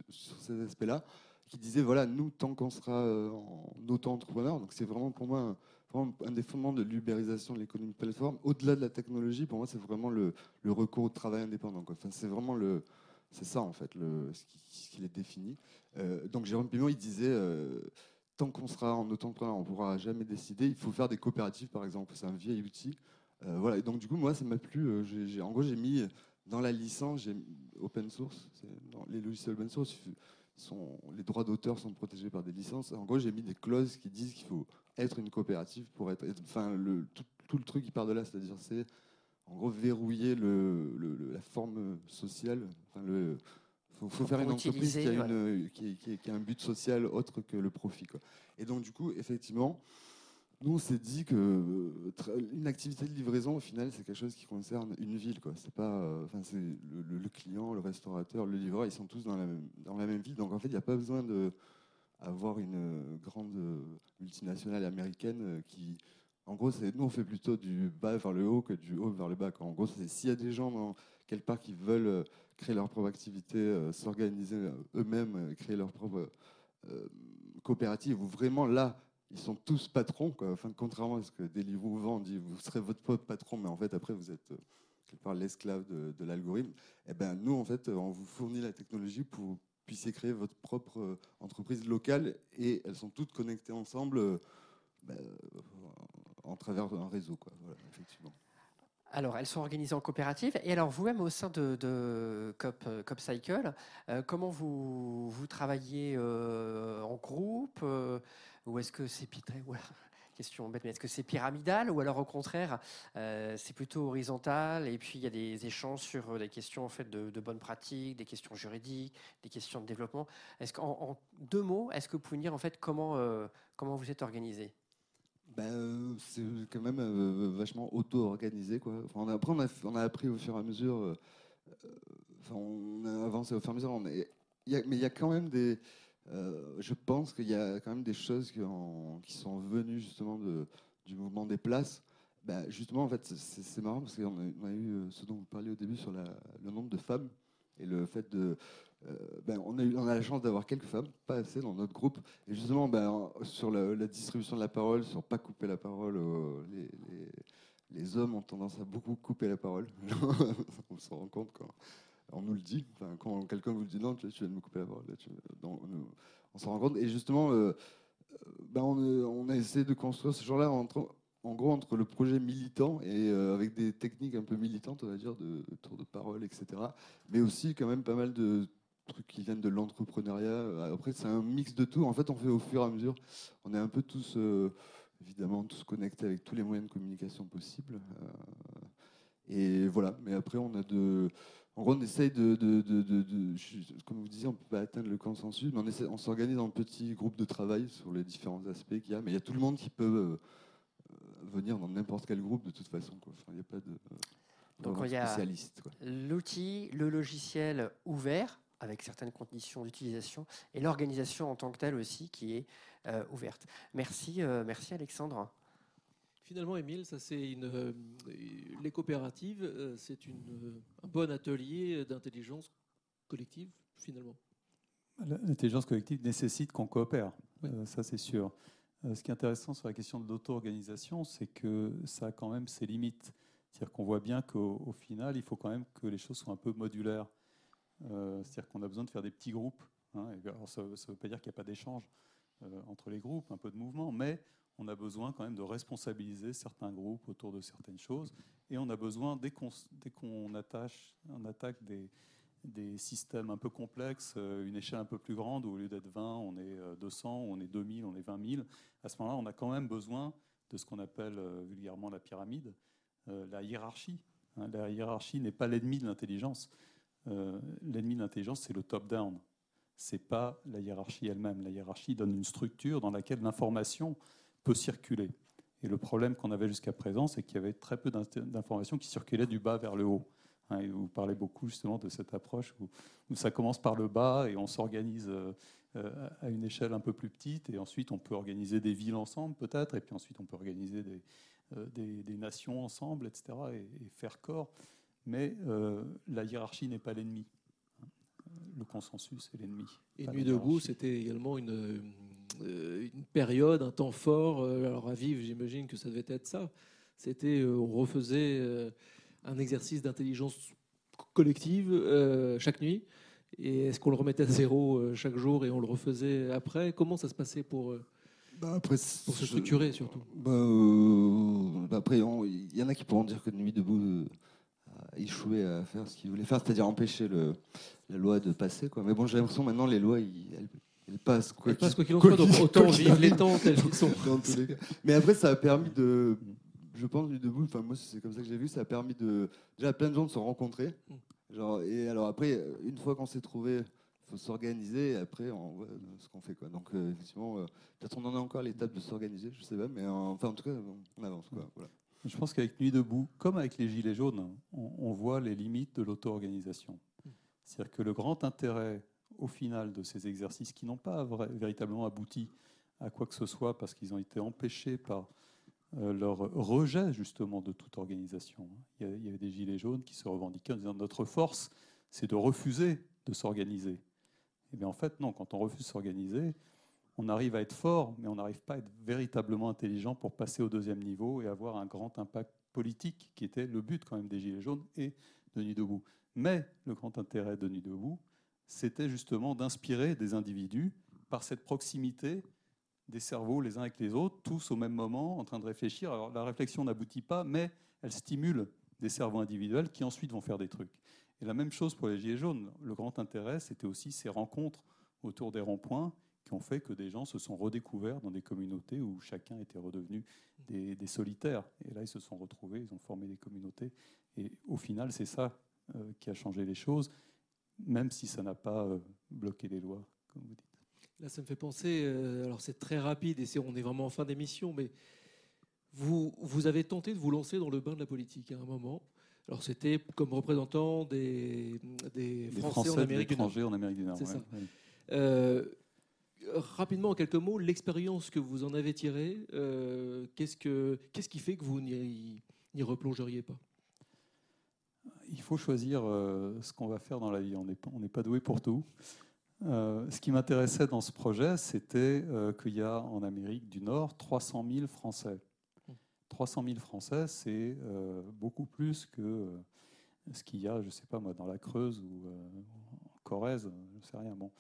sur, ces aspects-là, qui disait voilà, nous, tant qu'on sera en auto-entrepreneur, donc c'est vraiment pour moi un des fondements de l'ubérisation de l'économie de plateforme, au-delà de la technologie, pour moi, c'est vraiment le, recours au travail indépendant. Enfin, c'est vraiment le, c'est ça en fait, le, ce, qui, est défini. Euh, donc Jérôme Pimon, il disait, euh, tant qu'on sera en auto-entrepreneur, on ne pourra jamais décider. Il faut faire des coopératives, par exemple. C'est un vieil outil. Euh, voilà. Et donc du coup, moi, ça m'a plu. en gros, j'ai mis dans la licence, j'ai open source. Dans les logiciels open source, sont, les droits d'auteur sont protégés par des licences. En gros, j'ai mis des clauses qui disent qu'il faut être une coopérative pour être. Enfin, le, tout, le truc qui part de là, c'est-à-dire c'est en gros verrouiller le, la forme sociale. Enfin, le, faut, faut faire une entreprise qui a, une, qui, qui a, un but social autre que le profit. Quoi. Et donc, du coup, effectivement, nous, on s'est dit que euh, une activité de livraison, au final, c'est quelque chose qui concerne une ville. Quoi. C'est pas, euh, enfin, c'est le, client, le restaurateur, le livreur, ils sont tous dans la même, dans la même ville. Donc, en fait, il n'y a pas besoin de avoir une grande multinationale américaine qui, en gros, c'est nous on fait plutôt du bas vers le haut que du haut vers le bas. En gros, c'est s'il y a des gens dans quelque part qui veulent créer leur propre activité, euh, s'organiser eux-mêmes, créer leur propre coopérative, ou vraiment là ils sont tous patrons. Contrairement à ce que Deliveroo vend, dit vous serez votre propre patron, mais en fait, après, vous êtes euh, quelque part l'esclave de, l'algorithme. Et eh ben, nous, en fait, on vous fournit la technologie pour que vous puissiez créer votre propre euh, entreprise locale et elles sont toutes connectées ensemble euh, ben, en travers d'un réseau. Alors, elles sont organisées en coopérative. Et alors, vous-même, au sein de, de Cop, CopCycle, comment vous travaillez en groupe ou est-ce que c'est question bête, est-ce que c'est pyramidal ou alors au contraire euh, c'est plutôt horizontal et puis il y a des échanges sur euh, des questions en fait de, bonnes pratiques, des questions juridiques, des questions de développement. Est-ce qu'en deux mots, est-ce que vous pouvez me dire en fait comment euh, comment vous êtes organisé? Ben, c'est quand même vachement auto-organisé quoi. Enfin, après on a, appris au fur et à mesure. enfin, on a avancé au fur et à mesure. Mais il y a quand même des euh, je pense qu'il y a quand même des choses qui, sont venues justement du mouvement des places. Ben, justement, en fait, c'est marrant parce qu'on a, eu euh, ce dont vous parliez au début sur le nombre de femmes et le fait de. Euh, ben, on, a eu, on a la chance d'avoir quelques femmes, pas assez dans notre groupe. Et justement, ben, sur la, distribution de la parole, sur pas couper la parole, les, hommes ont tendance à beaucoup couper la parole. on se rend compte quand on nous le dit. quand quelqu'un vous dit non, tu, viens de me couper la parole, on, s'en rend compte. Et justement, euh, euh, ben on, a essayé de construire ce genre-là entre, en gros entre le projet militant et euh, avec des techniques un peu militantes, on va dire, de, tour de parole, etc. Mais aussi quand même pas mal de trucs qui viennent de l'entrepreneuriat. Après, c'est un mix de tout. En fait, on fait au fur et à mesure. On est un peu tous, évidemment, tous connectés avec tous les moyens de communication possibles. et voilà. Mais après, on a de en gros, on essaye de, comme vous disiez, on ne peut pas atteindre le consensus, mais on, on s'organise en petits groupes de travail sur les différents aspects qu'il y a. Mais il y a tout le monde qui peut euh, euh, venir dans n'importe quel groupe de toute façon. il n'y a pas de Donc il y a l'outil, le logiciel ouvert avec certaines conditions d'utilisation et l'organisation en tant que telle aussi qui est euh, ouverte. Merci, merci Alexandre. Finalement, Émile, ça c'est une, euh, les coopératives, euh, c'est euh, un bon atelier d'intelligence collective, finalement. L'intelligence collective nécessite qu'on coopère, ça c'est sûr. ce qui est intéressant sur la question de l'auto-organisation, c'est que ça a quand même ses limites. C'est-à-dire qu'on voit bien qu'au final, il faut quand même que les choses soient un peu modulaires. C'est-à-dire qu'on a besoin de faire des petits groupes. Hein, ça ne veut pas dire qu'il n'y a pas d'échange entre les groupes, un peu de mouvement, mais on a besoin quand même de responsabiliser certains groupes autour de certaines choses. Et on a besoin, dès qu'on attaque des, des, systèmes un peu complexes, euh, une échelle un peu plus grande, où au lieu d'être 20, on est 200, euh, on est 2000, on est 20 000, à ce moment-là, on a quand même besoin de ce qu'on appelle euh, vulgairement la pyramide, la hiérarchie. Hein. la hiérarchie n'est pas l'ennemi de l'intelligence. l'ennemi de l'intelligence, c'est le top-down. C'est pas la hiérarchie elle-même. La hiérarchie donne une structure dans laquelle l'information peut circuler. Et le problème qu'on avait jusqu'à présent, c'est qu'il y avait très peu d'informations qui circulaient du bas vers le haut. Hein, vous parlez beaucoup justement de cette approche où, ça commence par le bas et on s'organise euh, euh, à une échelle un peu plus petite et ensuite on peut organiser des villes ensemble peut-être et puis ensuite on peut organiser des, euh, des, nations ensemble, etc. Et, faire corps. Mais la hiérarchie n'est pas l'ennemi. Le consensus est l'ennemi. Et Nuit debout, c'était également une, une période, un temps fort. Alors à vivre, j'imagine que ça devait être ça. C'était, on refaisait un exercice d'intelligence collective euh, chaque nuit Et est-ce qu'on le remettait à zéro euh, chaque jour et on le refaisait après? Comment ça se passait pour, euh, bah après, pour se structurer surtout? Bah, bah Après, il y en a qui pourront dire que Nuit debout a échoué à faire ce qu'il voulait faire, c'est-à-dire empêcher le, la loi de passer. Quoi. Mais bon, j'ai l'impression maintenant les lois, elles, passent quoi qu'il en soit, donc autant vivre les temps tels qu'ils sont. Mais après, ça a permis de je pense, du debout, enfin moi c'est comme ça que j'ai vu, ça a permis de déjà plein de gens de se rencontrer. Mm. Genre, et alors après, une fois qu'on s'est trouvé, il faut s'organiser et après on voit ce qu'on fait. Quoi. Donc euh, effectivement, euh, peut-être on en a encore l'étape de s'organiser, je sais pas, mais enfin en tout cas on avance. Quoi, voilà. Je pense qu'avec Nuit debout, comme avec les Gilets jaunes, on, voit les limites de l'auto-organisation. C'est-à-dire que le grand intérêt au final de ces exercices qui n'ont pas véritablement abouti à quoi que ce soit parce qu'ils ont été empêchés par euh, leur rejet justement de toute organisation. Il y avait des gilets jaunes qui se revendiquaient en disant notre force, c'est de refuser de s'organiser. Et eh bien en fait, non, quand on refuse de s'organiser, on arrive à être fort, mais on n'arrive pas à être véritablement intelligent pour passer au deuxième niveau et avoir un grand impact politique, qui était le but quand même des Gilets jaunes et de Nuit debout. Mais le grand intérêt de Nuit debout, c'était justement d'inspirer des individus par cette proximité des cerveaux les uns avec les autres, tous au même moment, en train de réfléchir. Alors la réflexion n'aboutit pas, mais elle stimule des cerveaux individuels qui ensuite vont faire des trucs. Et la même chose pour les Gilets jaunes. Le grand intérêt, c'était aussi ces rencontres autour des ronds-points qui ont fait que des gens se sont redécouverts dans des communautés où chacun était redevenu des, solitaires. Et là, ils se sont retrouvés, ils ont formé des communautés. Et au final, c'est ça euh, qui a changé les choses, même si ça n'a pas euh, bloqué les lois, comme vous dites. Là, ça me fait penser, euh, alors c'est très rapide et on est vraiment en fin d'émission, mais vous, vous avez tenté de vous lancer dans le bain de la politique à un moment. Alors c'était comme représentant des, des Français, en Amérique du Nord. en Amérique du Nord. C'est ça. Euh, rapidement, en quelques mots, l'expérience que vous en avez tirée, euh, qu'est-ce, que, qu'est-ce qui fait que vous n'y replongeriez pas? Il faut choisir ce qu'on va faire dans la vie. On n'est pas, doué pour tout. Euh, ce qui m'intéressait dans ce projet, c'était euh, qu'il y a en Amérique du Nord 300 000 Français. 300 000 Français, c'est euh, beaucoup plus que ce qu'il y a, je ne sais pas moi, dans la Creuse ou en Corrèze, je ne sais rien. Bon.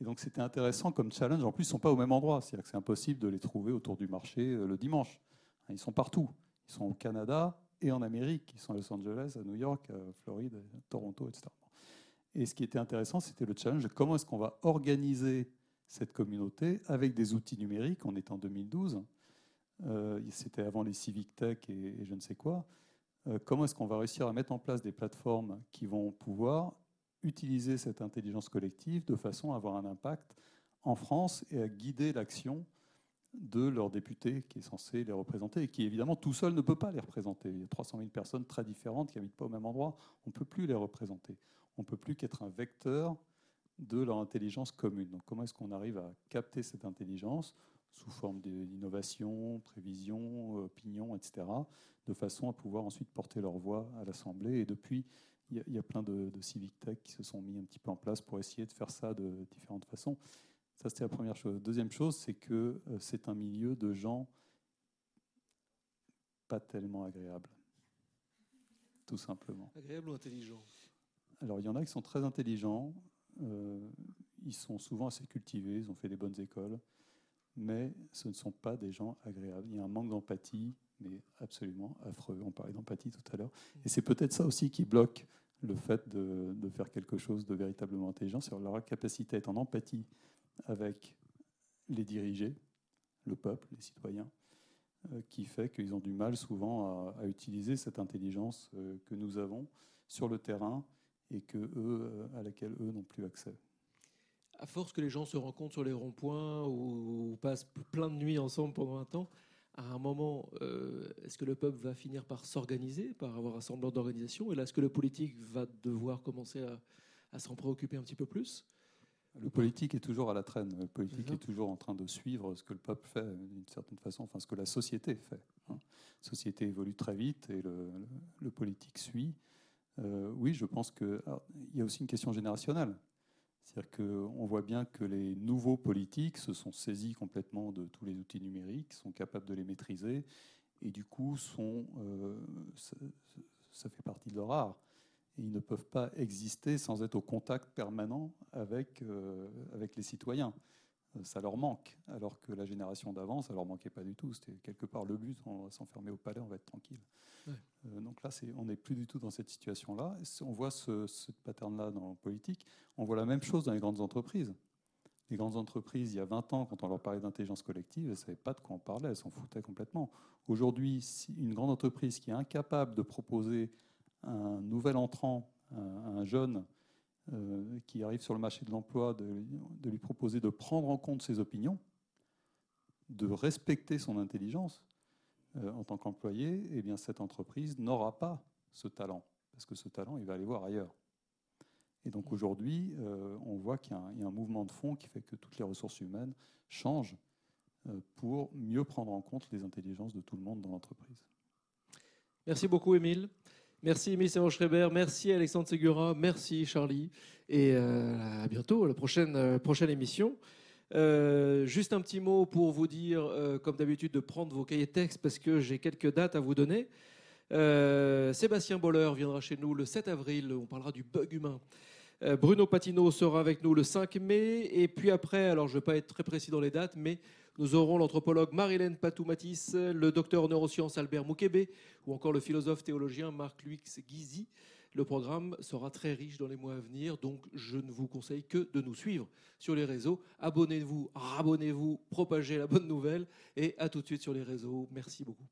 Et donc c'était intéressant comme challenge. En plus, ils ne sont pas au même endroit, c'est-à-dire que c'est impossible de les trouver autour du marché le dimanche. Ils sont partout. Ils sont au Canada et en Amérique. Ils sont à Los Angeles, à New York, à Floride, à Toronto, etc. Et ce qui était intéressant, c'était le challenge de comment est-ce qu'on va organiser cette communauté avec des outils numériques. On est en 2012, euh, c'était avant les civic tech et, je ne sais quoi. Euh, comment est-ce qu'on va réussir à mettre en place des plateformes qui vont pouvoir utiliser cette intelligence collective de façon à avoir un impact en France et à guider l'action de leur député qui est censé les représenter et qui évidemment tout seul ne peut pas les représenter. Il y a 300 000 personnes très différentes qui n'habitent pas au même endroit, on ne peut plus les représenter on ne peut plus qu'être un vecteur de leur intelligence commune. Donc comment est-ce qu'on arrive à capter cette intelligence sous forme d'innovation, prévision, opinion, etc., de façon à pouvoir ensuite porter leur voix à l'Assemblée? Et depuis, il y, a plein de, civic tech qui se sont mis un petit peu en place pour essayer de faire ça de différentes façons. Ça, c'était la première chose. Deuxième chose, c'est que euh, c'est un milieu de gens pas tellement agréables, tout simplement. Agréable ou intelligent alors, il y en a qui sont très intelligents, euh, ils sont souvent assez cultivés, ils ont fait des bonnes écoles, mais ce ne sont pas des gens agréables. Il y a un manque d'empathie, mais absolument affreux. On parlait d'empathie tout à l'heure. Et c'est peut-être ça aussi qui bloque le fait de, faire quelque chose de véritablement intelligent, c'est leur capacité à être en empathie avec les dirigés, le peuple, les citoyens, euh, qui fait qu'ils ont du mal souvent à, utiliser cette intelligence euh, que nous avons sur le terrain et que eux, euh, à laquelle eux n'ont plus accès. À force que les gens se rencontrent sur les ronds-points ou, passent plein de nuits ensemble pendant un temps, à un moment, est-ce que le peuple va finir par s'organiser, par avoir un semblant d'organisation? Et là, est-ce que le politique va devoir commencer à, s'en préoccuper un petit peu plus? Le politique est toujours à la traîne. Le politique est toujours en train de suivre ce que le peuple fait, d'une certaine façon, enfin ce que la société fait. Hein. La société évolue très vite et le, politique suit. Euh, oui, je pense qu'il y a aussi une question générationnelle. C'est-à-dire qu'on voit bien que les nouveaux politiques se sont saisis complètement de tous les outils numériques, sont capables de les maîtriser, et du coup, sont, euh, ça, fait partie de leur art. Et ils ne peuvent pas exister sans être au contact permanent avec, euh, avec les citoyens. Euh, ça leur manque, alors que la génération d'avant, ça leur manquait pas du tout. C'était quelque part le but, on va s'enfermer au palais, on va être tranquille. Euh, donc là, on n'est plus du tout dans cette situation-là. On voit ce, pattern-là dans la politique. On voit la même chose dans les grandes entreprises. Les grandes entreprises, il y a 20 ans, quand on leur parlait d'intelligence collective, elles ne savaient pas de quoi on parlait, elles s'en foutaient complètement. Aujourd'hui, si une grande entreprise qui est incapable de proposer un nouvel entrant, un jeune, euh, qui arrive sur le marché de l'emploi, de, lui proposer de prendre en compte ses opinions, de respecter son intelligence euh, en tant qu'employé, eh bien cette entreprise n'aura pas ce talent, parce que ce talent, il va aller voir ailleurs. Et donc aujourd'hui, euh, on voit qu'il y, a un mouvement de fond qui fait que toutes les ressources humaines changent pour mieux prendre en compte les intelligences de tout le monde dans l'entreprise. Merci beaucoup, Émile. Merci Émile Schreiber, merci Alexandre Segura, merci Charlie, et euh, à bientôt, à la prochaine, euh, émission. Euh, juste un petit mot pour vous dire, comme d'habitude, de prendre vos cahiers de texte parce que j'ai quelques dates à vous donner. Sébastien Boller viendra chez nous le 7 avril, on parlera du bug humain. Bruno Patino sera avec nous le 5 mai, et puis après, alors je ne vais pas être très précis dans les dates, mais nous aurons l'anthropologue Marilène Patou-Matisse, le docteur en neurosciences Albert Moukébé ou encore le philosophe théologien Marc-Louis Guizy. Le programme sera très riche dans les mois à venir, donc je ne vous conseille que de nous suivre sur les réseaux. Abonnez-vous, rabonnez-vous, propagez la bonne nouvelle et à tout de suite sur les réseaux. Merci beaucoup.